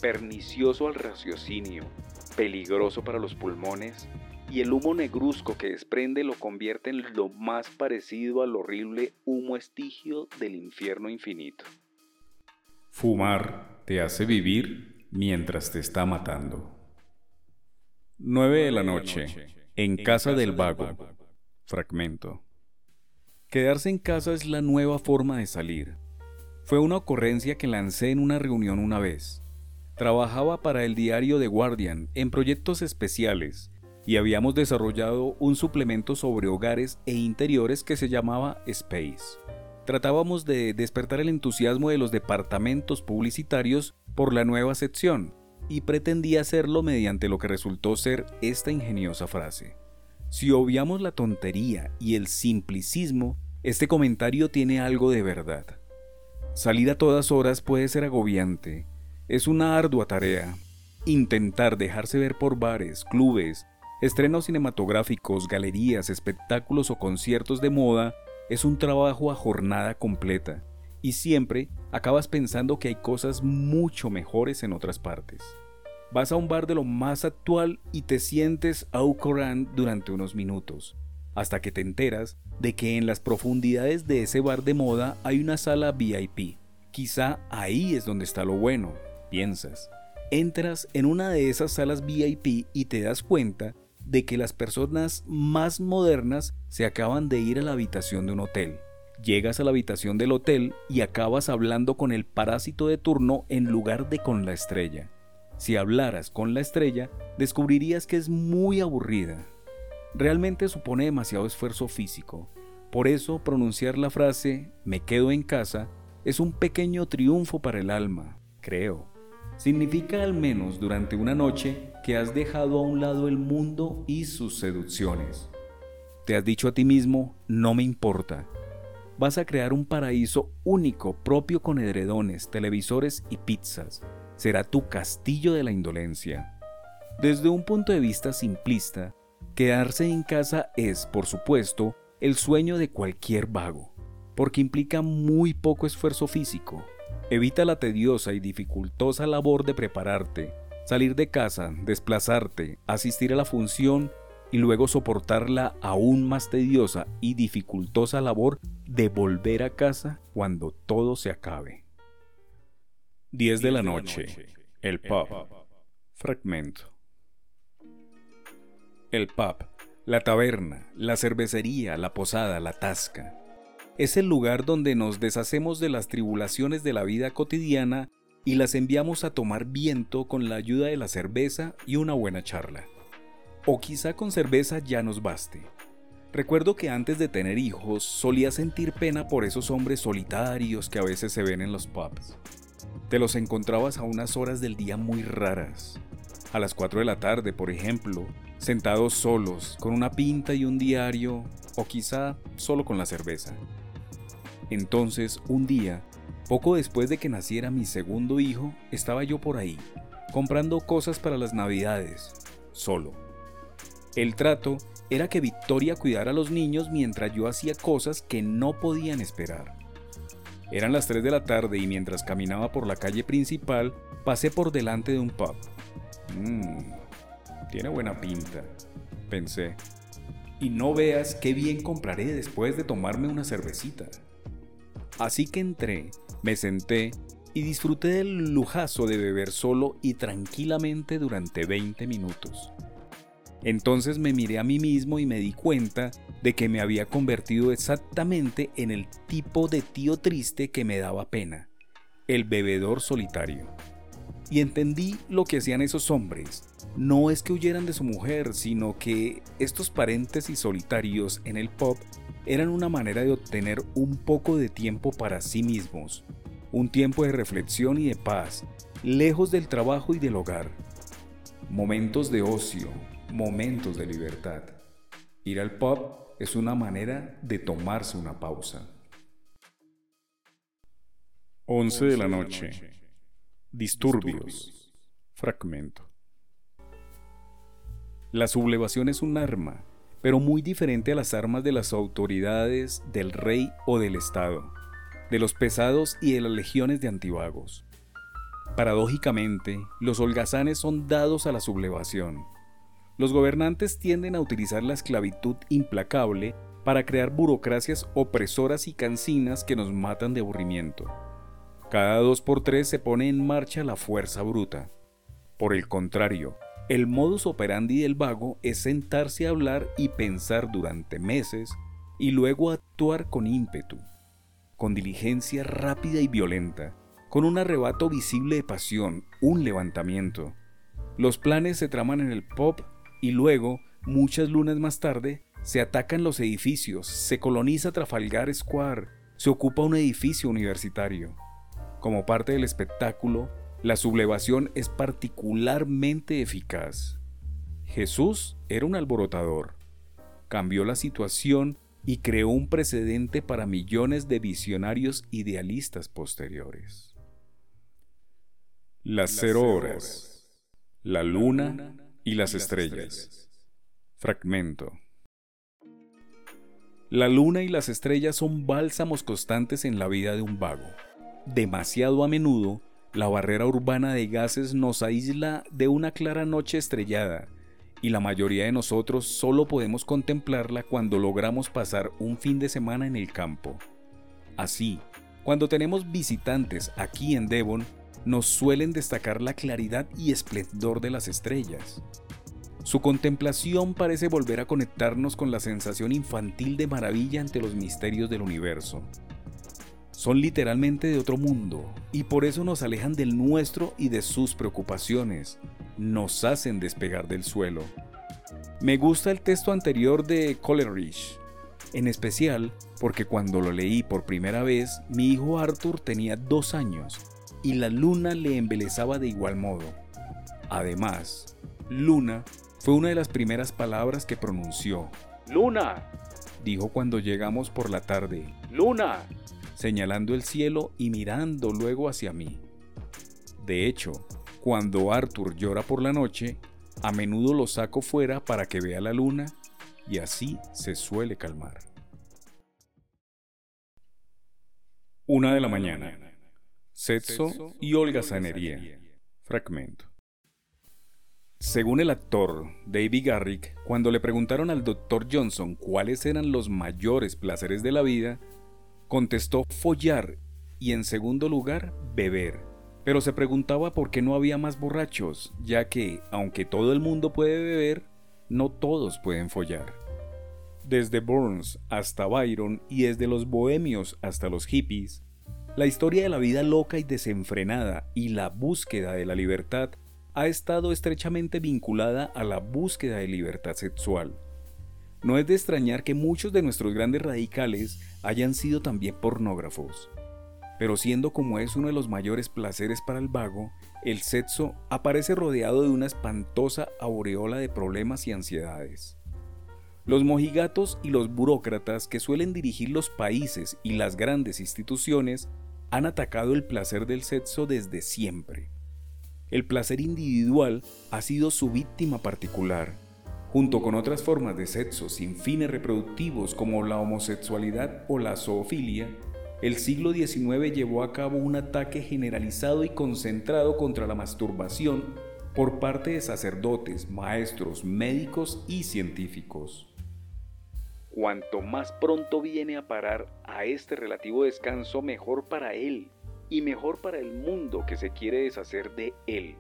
pernicioso al raciocinio, peligroso para los pulmones y el humo negruzco que desprende lo convierte en lo más parecido al horrible humo estigio del infierno infinito. Fumar te hace vivir mientras te está matando. 9 de la noche, en casa del vago. Fragmento. Quedarse en casa es la nueva forma de salir. Fue una ocurrencia que lancé en una reunión una vez. Trabajaba para el diario The Guardian en proyectos especiales y habíamos desarrollado un suplemento sobre hogares e interiores que se llamaba Space. Tratábamos de despertar el entusiasmo de los departamentos publicitarios por la nueva sección y pretendía hacerlo mediante lo que resultó ser esta ingeniosa frase. Si obviamos la tontería y el simplicismo, este comentario tiene algo de verdad. Salir a todas horas puede ser agobiante. Es una ardua tarea. Intentar dejarse ver por bares, clubes, Estrenos cinematográficos, galerías, espectáculos o conciertos de moda es un trabajo a jornada completa y siempre acabas pensando que hay cosas mucho mejores en otras partes. Vas a un bar de lo más actual y te sientes au courant durante unos minutos, hasta que te enteras de que en las profundidades de ese bar de moda hay una sala VIP, Quizá ahí es donde está lo bueno, piensas. Entras en una de esas salas VIP y te das cuenta de que las personas más modernas se acaban de ir a la habitación de un hotel. Llegas a la habitación del hotel y acabas hablando con el parásito de turno en lugar de con la estrella. Si hablaras con la estrella, descubrirías que es muy aburrida. Realmente supone demasiado esfuerzo físico. Por eso pronunciar la frase me quedo en casa es un pequeño triunfo para el alma, creo. Significa al menos durante una noche que has dejado a un lado el mundo y sus seducciones. Te has dicho a ti mismo, no me importa. Vas a crear un paraíso único propio con edredones, televisores y pizzas. Será tu castillo de la indolencia. Desde un punto de vista simplista, quedarse en casa es, por supuesto, el sueño de cualquier vago, porque implica muy poco esfuerzo físico, Evita la tediosa y dificultosa labor de prepararte, salir de casa, desplazarte, asistir a la función y luego soportar la aún más tediosa y dificultosa labor de volver a casa cuando todo se acabe. 10 de la noche. El pub. Fragmento. El pub, la taberna, la cervecería, la posada, la tasca es el lugar donde nos deshacemos de las tribulaciones de la vida cotidiana y las enviamos a tomar viento con la ayuda de la cerveza y una buena charla. O quizá con cerveza ya nos baste. Recuerdo que antes de tener hijos solía sentir pena por esos hombres solitarios que a veces se ven en los pubs. Te los encontrabas a unas horas del día muy raras. A las 4 de la tarde, por ejemplo, sentados solos, con una pinta y un diario, o quizá solo con la cerveza. Entonces, un día, poco después de que naciera mi segundo hijo, estaba yo por ahí, comprando cosas para las navidades, solo. El trato era que Victoria cuidara a los niños mientras yo hacía cosas que no podían esperar. Eran las 3 de la tarde y mientras caminaba por la calle principal, pasé por delante de un pub. Mmm, tiene buena pinta, pensé. Y no veas qué bien compraré después de tomarme una cervecita. Así que entré, me senté y disfruté del lujazo de beber solo y tranquilamente durante 20 minutos. Entonces me miré a mí mismo y me di cuenta de que me había convertido exactamente en el tipo de tío triste que me daba pena, el bebedor solitario. Y entendí lo que hacían esos hombres. No es que huyeran de su mujer, sino que estos paréntesis solitarios en el pop eran una manera de obtener un poco de tiempo para sí mismos, un tiempo de reflexión y de paz, lejos del trabajo y del hogar. Momentos de ocio, momentos de libertad. Ir al pub es una manera de tomarse una pausa. 11 de la noche. Disturbios. Fragmento. La sublevación es un arma pero muy diferente a las armas de las autoridades, del rey o del Estado, de los pesados y de las legiones de antivagos. Paradójicamente, los holgazanes son dados a la sublevación. Los gobernantes tienden a utilizar la esclavitud implacable para crear burocracias opresoras y cansinas que nos matan de aburrimiento. Cada dos por tres se pone en marcha la fuerza bruta. Por el contrario, el modus operandi del vago es sentarse a hablar y pensar durante meses y luego actuar con ímpetu, con diligencia rápida y violenta, con un arrebato visible de pasión, un levantamiento. Los planes se traman en el pop y luego, muchas lunas más tarde, se atacan los edificios, se coloniza Trafalgar Square, se ocupa un edificio universitario. Como parte del espectáculo, la sublevación es particularmente eficaz. Jesús era un alborotador. Cambió la situación y creó un precedente para millones de visionarios idealistas posteriores. Las cero horas, la luna y las estrellas. Fragmento. La luna y las estrellas son bálsamos constantes en la vida de un vago. Demasiado a menudo la barrera urbana de gases nos aísla de una clara noche estrellada y la mayoría de nosotros solo podemos contemplarla cuando logramos pasar un fin de semana en el campo. Así, Cuando tenemos visitantes aquí en Devon, nos suelen destacar la claridad y esplendor de las estrellas. Su contemplación parece volver a conectarnos con la sensación infantil de maravilla ante los misterios del universo. Son literalmente de otro mundo y por eso nos alejan del nuestro y de sus preocupaciones. Nos hacen despegar del suelo. Me gusta el texto anterior de Coleridge, en especial porque cuando lo leí por primera vez, mi hijo Arthur tenía dos años y la luna le embelezaba de igual modo. Además, luna fue una de las primeras palabras que pronunció. Luna, dijo cuando llegamos por la tarde. Luna, señalando el cielo y mirando luego hacia mí. De hecho, cuando Arthur llora por la noche, a menudo lo saco fuera para que vea la luna y así se suele calmar. Una de la mañana. Setso y Olga Sanería. Fragmento. Según el actor David Garrick, cuando le preguntaron al Dr. Johnson cuáles eran los mayores placeres de la vida, contestó follar y en segundo lugar beber. Pero se preguntaba por qué no había más borrachos, ya que, aunque todo el mundo puede beber, no todos pueden follar. Desde Burns hasta Byron y desde los bohemios hasta los hippies, la historia de la vida loca y desenfrenada y la búsqueda de la libertad ha estado estrechamente vinculada a la búsqueda de libertad sexual. No es de extrañar que muchos de nuestros grandes radicales hayan sido también pornógrafos. Pero siendo como es uno de los mayores placeres para el vago, el sexo aparece rodeado de una espantosa aureola de problemas y ansiedades. Los mojigatos y los burócratas que suelen dirigir los países y las grandes instituciones han atacado el placer del sexo desde siempre. El placer individual ha sido su víctima particular, junto con otras formas de sexo sin fines reproductivos como la homosexualidad o la zoofilia, el siglo XIX llevó a cabo un ataque generalizado y concentrado contra la masturbación por parte de sacerdotes, maestros, médicos y científicos. Cuanto más pronto viene a parar a este relativo descanso, mejor para él y mejor para el mundo que se quiere deshacer de él.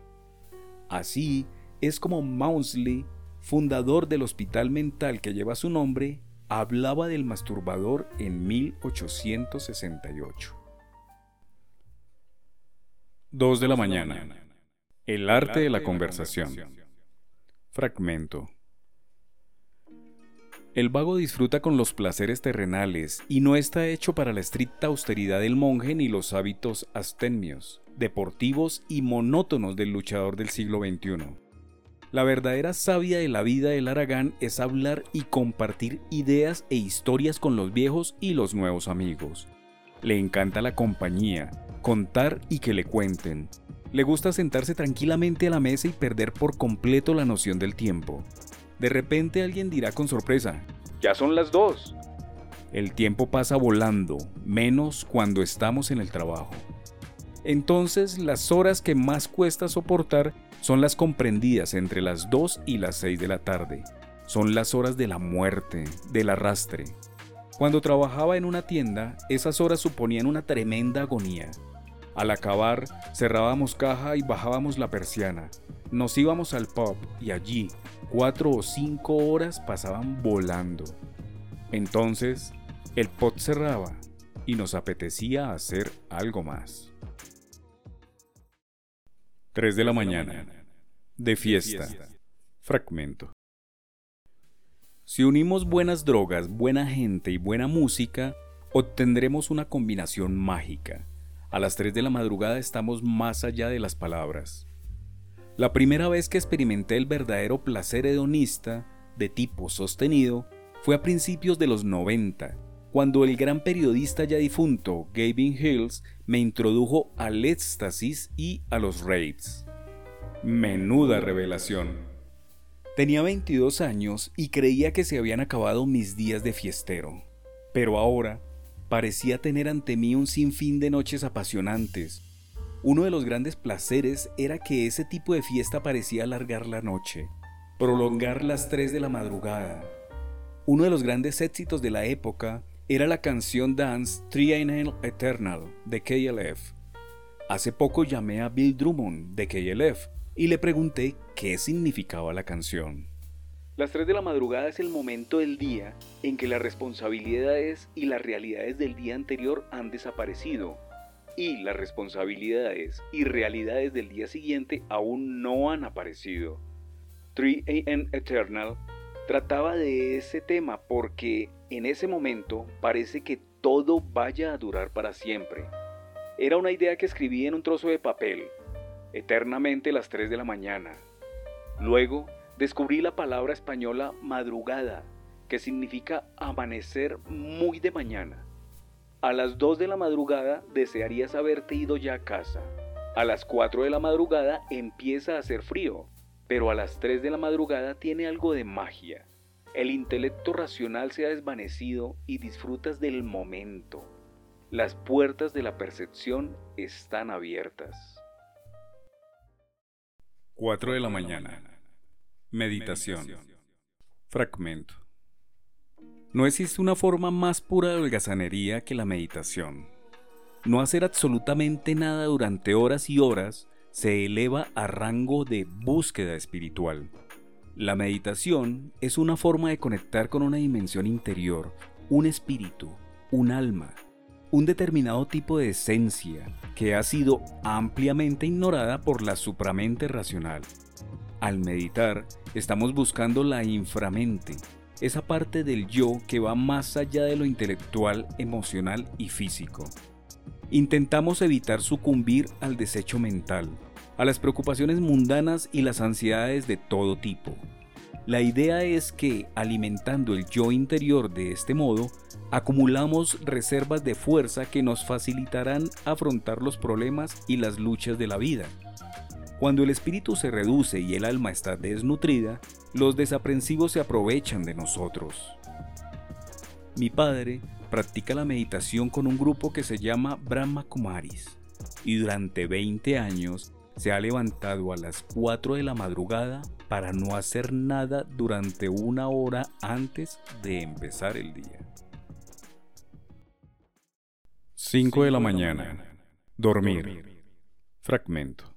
Así es como Maudsley, fundador del hospital mental que lleva su nombre, hablaba del masturbador en 1868. 2 de la mañana. El arte de la conversación. Fragmento. El vago disfruta con los placeres terrenales y no está hecho para la estricta austeridad del monje ni los hábitos astenios, deportivos y monótonos del luchador del siglo XXI. La verdadera savia de la vida del Aragán es hablar y compartir ideas e historias con los viejos y los nuevos amigos. Le encanta la compañía, contar y que le cuenten. Le gusta sentarse tranquilamente a la mesa y perder por completo la noción del tiempo. De repente alguien dirá con sorpresa, ya son las dos. El tiempo pasa volando, menos cuando estamos en el trabajo. Entonces las horas que más cuesta soportar son las comprendidas entre las 2 y las 6 de la tarde. Son las horas de la muerte, del arrastre. Cuando trabajaba en una tienda, esas horas suponían una tremenda agonía. Al acabar, cerrábamos caja y bajábamos la persiana. Nos íbamos al pub y allí, cuatro o cinco horas pasaban volando. Entonces, el pot cerraba y nos apetecía hacer algo más. 3 de la mañana. De fiesta. Fragmento. Si unimos buenas drogas, buena gente y buena música, obtendremos una combinación mágica. A las 3 de la madrugada estamos más allá de las palabras. La primera vez que experimenté el verdadero placer hedonista, de tipo sostenido, fue a principios de los 90, cuando el gran periodista ya difunto Gavin Hills me introdujo al éxtasis y a los raves. Menuda revelación. Tenía 22 años y creía que se habían acabado mis días de fiestero, pero ahora parecía tener ante mí un sinfín de noches apasionantes, uno de los grandes placeres era que ese tipo de fiesta parecía alargar la noche, prolongar las 3 de la madrugada. Uno de los grandes éxitos de la época era la canción Dance Triennial Eternal de KLF. Hace poco llamé a Bill Drummond de KLF y le pregunté qué significaba la canción. Las 3 de la madrugada es el momento del día en que las responsabilidades y las realidades del día anterior han desaparecido y las responsabilidades y realidades del día siguiente aún no han aparecido. 3 AM Eternal trataba de ese tema porque en ese momento parece que todo vaya a durar para siempre. Era una idea que escribí en un trozo de papel, eternamente las 3 de la mañana. Luego descubrí la palabra española madrugada, que significa amanecer muy de mañana. A las 2 de la madrugada desearías haberte ido ya a casa. A las 4 de la madrugada empieza a hacer frío, pero a las 3 de la madrugada tiene algo de magia. El intelecto racional se ha desvanecido y disfrutas del momento. Las puertas de la percepción están abiertas. 4 de la mañana. Meditación. Fragmento. No existe una forma más pura de holgazanería que la meditación. No hacer absolutamente nada durante horas y horas se eleva a rango de búsqueda espiritual. La meditación es una forma de conectar con una dimensión interior, un espíritu, un alma, un determinado tipo de esencia que ha sido ampliamente ignorada por la supramente racional. Al meditar, estamos buscando la inframente, esa parte del yo que va más allá de lo intelectual, emocional y físico. Intentamos evitar sucumbir al desecho mental, a las preocupaciones mundanas y las ansiedades de todo tipo. La idea es que, alimentando el yo interior de este modo, acumulamos reservas de fuerza que nos facilitarán afrontar los problemas y las luchas de la vida. Cuando el espíritu se reduce y el alma está desnutrida, los desaprensivos se aprovechan de nosotros. Mi padre practica la meditación con un grupo que se llama Brahma Kumaris y durante 20 años se ha levantado a las 4 de la madrugada para no hacer nada durante una hora antes de empezar el día. 5 de la mañana. Dormir. Fragmento.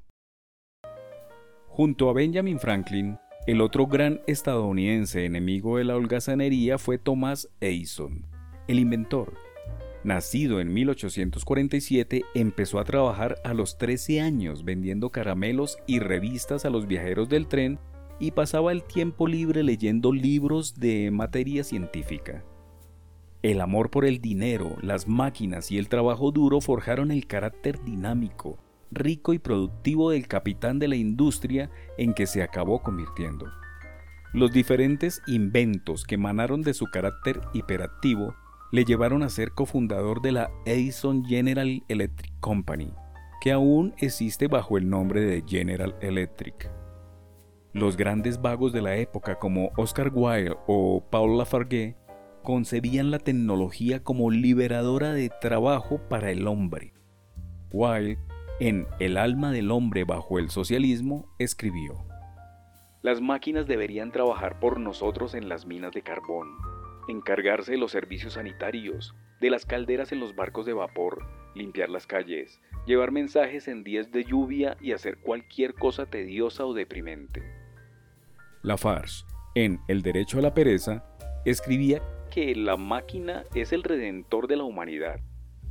Junto a Benjamin Franklin, el otro gran estadounidense enemigo de la holgazanería fue Thomas Edison, el inventor. Nacido en 1847, empezó a trabajar a los 13 años vendiendo caramelos y revistas a los viajeros del tren y pasaba el tiempo libre leyendo libros de materia científica. El amor por el dinero, las máquinas y el trabajo duro forjaron el carácter dinámico, rico y productivo del capitán de la industria en que se acabó convirtiendo. Los diferentes inventos que emanaron de su carácter hiperactivo le llevaron a ser cofundador de la Edison General Electric Company, que aún existe bajo el nombre de General Electric. Los grandes vagos de la época como Oscar Wilde o Paul Lafargue concebían la tecnología como liberadora de trabajo para el hombre. Wilde en El alma del hombre bajo el socialismo, escribió, Las máquinas deberían trabajar por nosotros en las minas de carbón, encargarse de los servicios sanitarios, de las calderas en los barcos de vapor, limpiar las calles, llevar mensajes en días de lluvia y hacer cualquier cosa tediosa o deprimente. Lafarge, en El derecho a la pereza, escribía que la máquina es el redentor de la humanidad,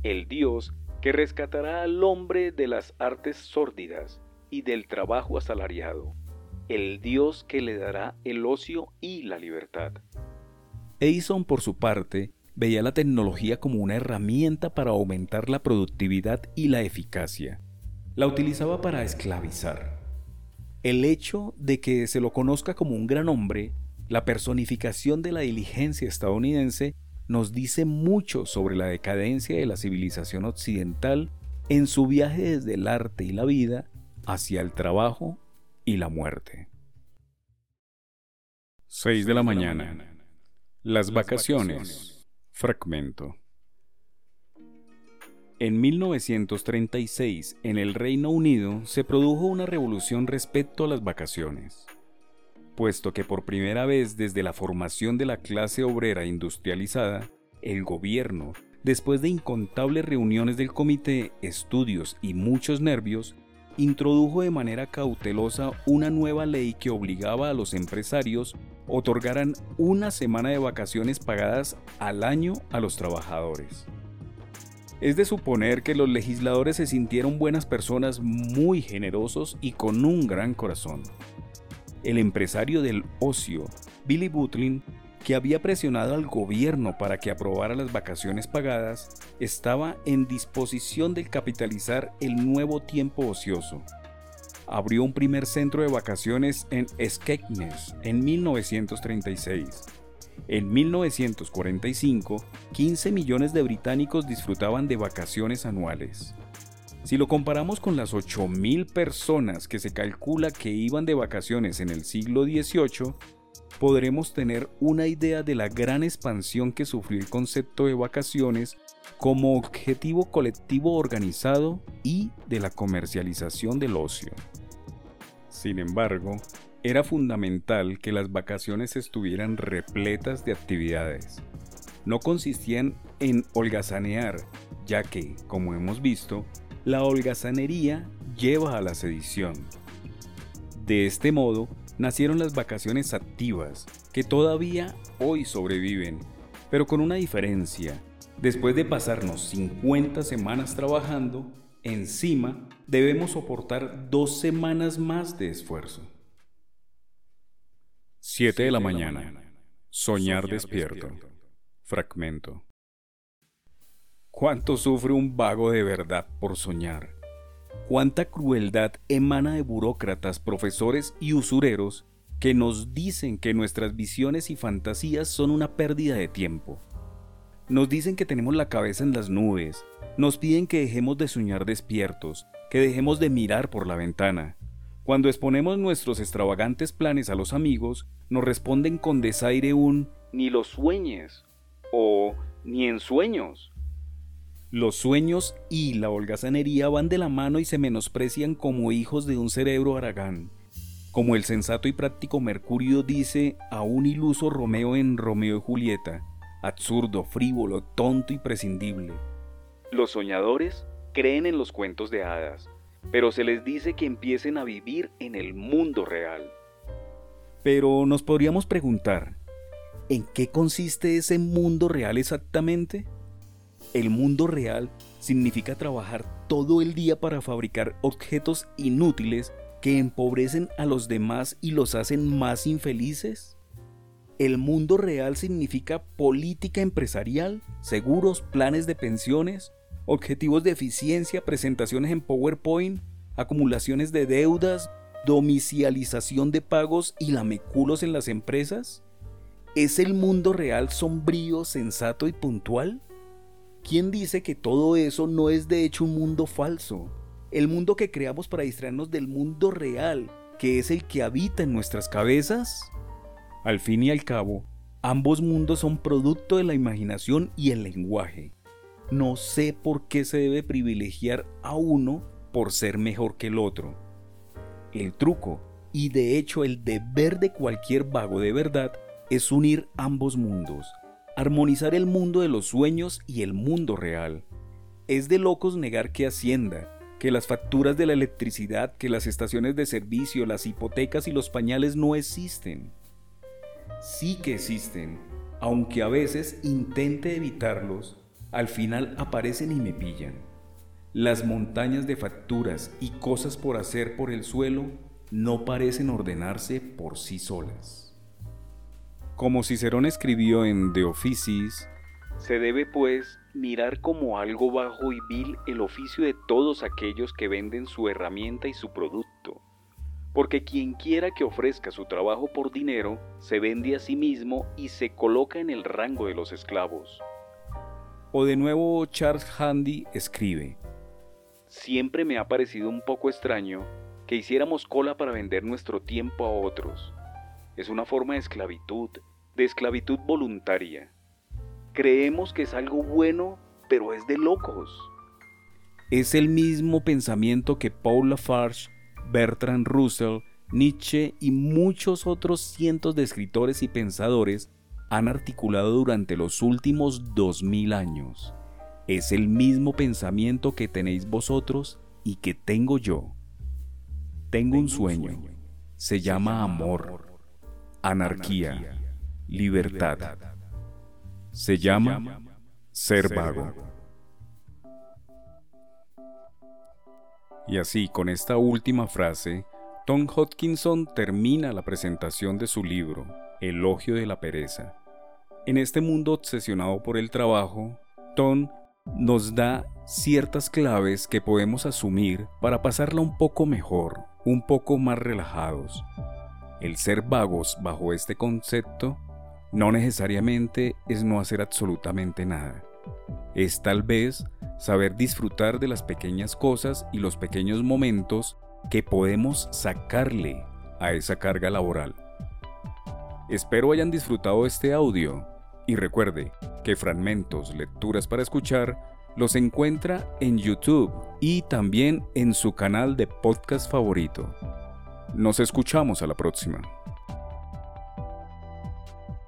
el Dios que rescatará al hombre de las artes sórdidas y del trabajo asalariado, el Dios que le dará el ocio y la libertad. Edison, por su parte, veía la tecnología como una herramienta para aumentar la productividad y la eficacia. La utilizaba para esclavizar. El hecho de que se lo conozca como un gran hombre, la personificación de la diligencia estadounidense, nos dice mucho sobre la decadencia de la civilización occidental en su viaje desde el arte y la vida hacia el trabajo y la muerte. 6 de la mañana. Las vacaciones. Fragmento. En 1936, en el Reino Unido, se produjo una revolución respecto a las vacaciones puesto que por primera vez desde la formación de la clase obrera industrializada, el gobierno, después de incontables reuniones del comité, estudios y muchos nervios, introdujo de manera cautelosa una nueva ley que obligaba a los empresarios otorgaran una semana de vacaciones pagadas al año a los trabajadores. Es de suponer que los legisladores se sintieron buenas personas muy generosos y con un gran corazón. El empresario del ocio, Billy Butlin, que había presionado al gobierno para que aprobara las vacaciones pagadas, estaba en disposición de capitalizar el nuevo tiempo ocioso. Abrió un primer centro de vacaciones en Skegness en 1936 en 1945, 15 millones de británicos disfrutaban de vacaciones anuales. Si lo comparamos con las 8.000 personas que se calcula que iban de vacaciones en el siglo XVIII, podremos tener una idea de la gran expansión que sufrió el concepto de vacaciones como objetivo colectivo organizado y de la comercialización del ocio. Sin embargo, era fundamental que las vacaciones estuvieran repletas de actividades. No consistían en holgazanear, ya que, como hemos visto, la holgazanería lleva a la sedición. De este modo, nacieron las vacaciones activas, que todavía hoy sobreviven, pero con una diferencia. Después de pasarnos 50 semanas trabajando, encima debemos soportar dos semanas más de esfuerzo. 7 de la mañana. Soñar despierto. Fragmento. ¿Cuánto sufre un vago de verdad por soñar? ¿Cuánta crueldad emana de burócratas, profesores y usureros que nos dicen que nuestras visiones y fantasías son una pérdida de tiempo? Nos dicen que tenemos la cabeza en las nubes, nos piden que dejemos de soñar despiertos, que dejemos de mirar por la ventana, cuando exponemos nuestros extravagantes planes a los amigos, nos responden con desaire un ni los sueñes o ni en sueños. Los sueños y la holgazanería van de la mano y se menosprecian como hijos de un cerebro aragán. Como el sensato y práctico Mercurio dice a un iluso Romeo en Romeo y Julieta, absurdo, frívolo, tonto y prescindible. Los soñadores creen en los cuentos de hadas, pero se les dice que empiecen a vivir en el mundo real. Pero nos podríamos preguntar, ¿en qué consiste ese mundo real exactamente? El mundo real significa trabajar todo el día para fabricar objetos inútiles que empobrecen a los demás y los hacen más infelices. El mundo real significa política empresarial, seguros, planes de pensiones, objetivos de eficiencia, presentaciones en PowerPoint, acumulaciones de deudas, domicialización de pagos y lameculos en las empresas? ¿Es el mundo real sombrío, sensato y puntual? ¿Quién dice que todo eso no es de hecho un mundo falso? El mundo que creamos para distraernos del mundo real, que es el que habita en nuestras cabezas. Al fin y al cabo, ambos mundos son producto de la imaginación y el lenguaje. No sé por qué se debe privilegiar a uno por ser mejor que el otro. El truco, y de hecho el deber de cualquier vago de verdad, es unir ambos mundos, armonizar el mundo de los sueños y el mundo real. Es de locos negar que Hacienda, que las facturas de la electricidad, que las estaciones de servicio, las hipotecas y los pañales no existen. Sí que existen, aunque a veces intente evitarlos al final aparecen y me pillan. Las montañas de facturas y cosas por hacer por el suelo no parecen ordenarse por sí solas. Como Cicerón escribió en De Officis, se debe pues mirar como algo bajo y vil el oficio de todos aquellos que venden su herramienta y su producto, porque quien quiera que ofrezca su trabajo por dinero, se vende a sí mismo y se coloca en el rango de los esclavos. O de nuevo Charles Handy escribe, Siempre me ha parecido un poco extraño que hiciéramos cola para vender nuestro tiempo a otros. Es una forma de esclavitud, de esclavitud voluntaria. Creemos que es algo bueno, pero es de locos. Es el mismo pensamiento que Paul Lafarge, Bertrand Russell, Nietzsche y muchos otros cientos de escritores y pensadores han articulado durante los últimos dos mil años. Es el mismo pensamiento que tenéis vosotros y que tengo yo. Tengo un sueño. Se llama amor, anarquía, libertad. Se llama ser vago. Y así, con esta última frase, Tom Hodkinson termina la presentación de su libro, Elogio de la Pereza. En este mundo obsesionado por el trabajo, Tom nos da ciertas claves que podemos asumir para pasarla un poco mejor, un poco más relajados. El ser vagos bajo este concepto no necesariamente es no hacer absolutamente nada. Es tal vez saber disfrutar de las pequeñas cosas y los pequeños momentos que podemos sacarle a esa carga laboral. Espero hayan disfrutado este audio y recuerde que Fragmentos, Lecturas para Escuchar los encuentra en YouTube y también en su canal de podcast favorito. Nos escuchamos a la próxima.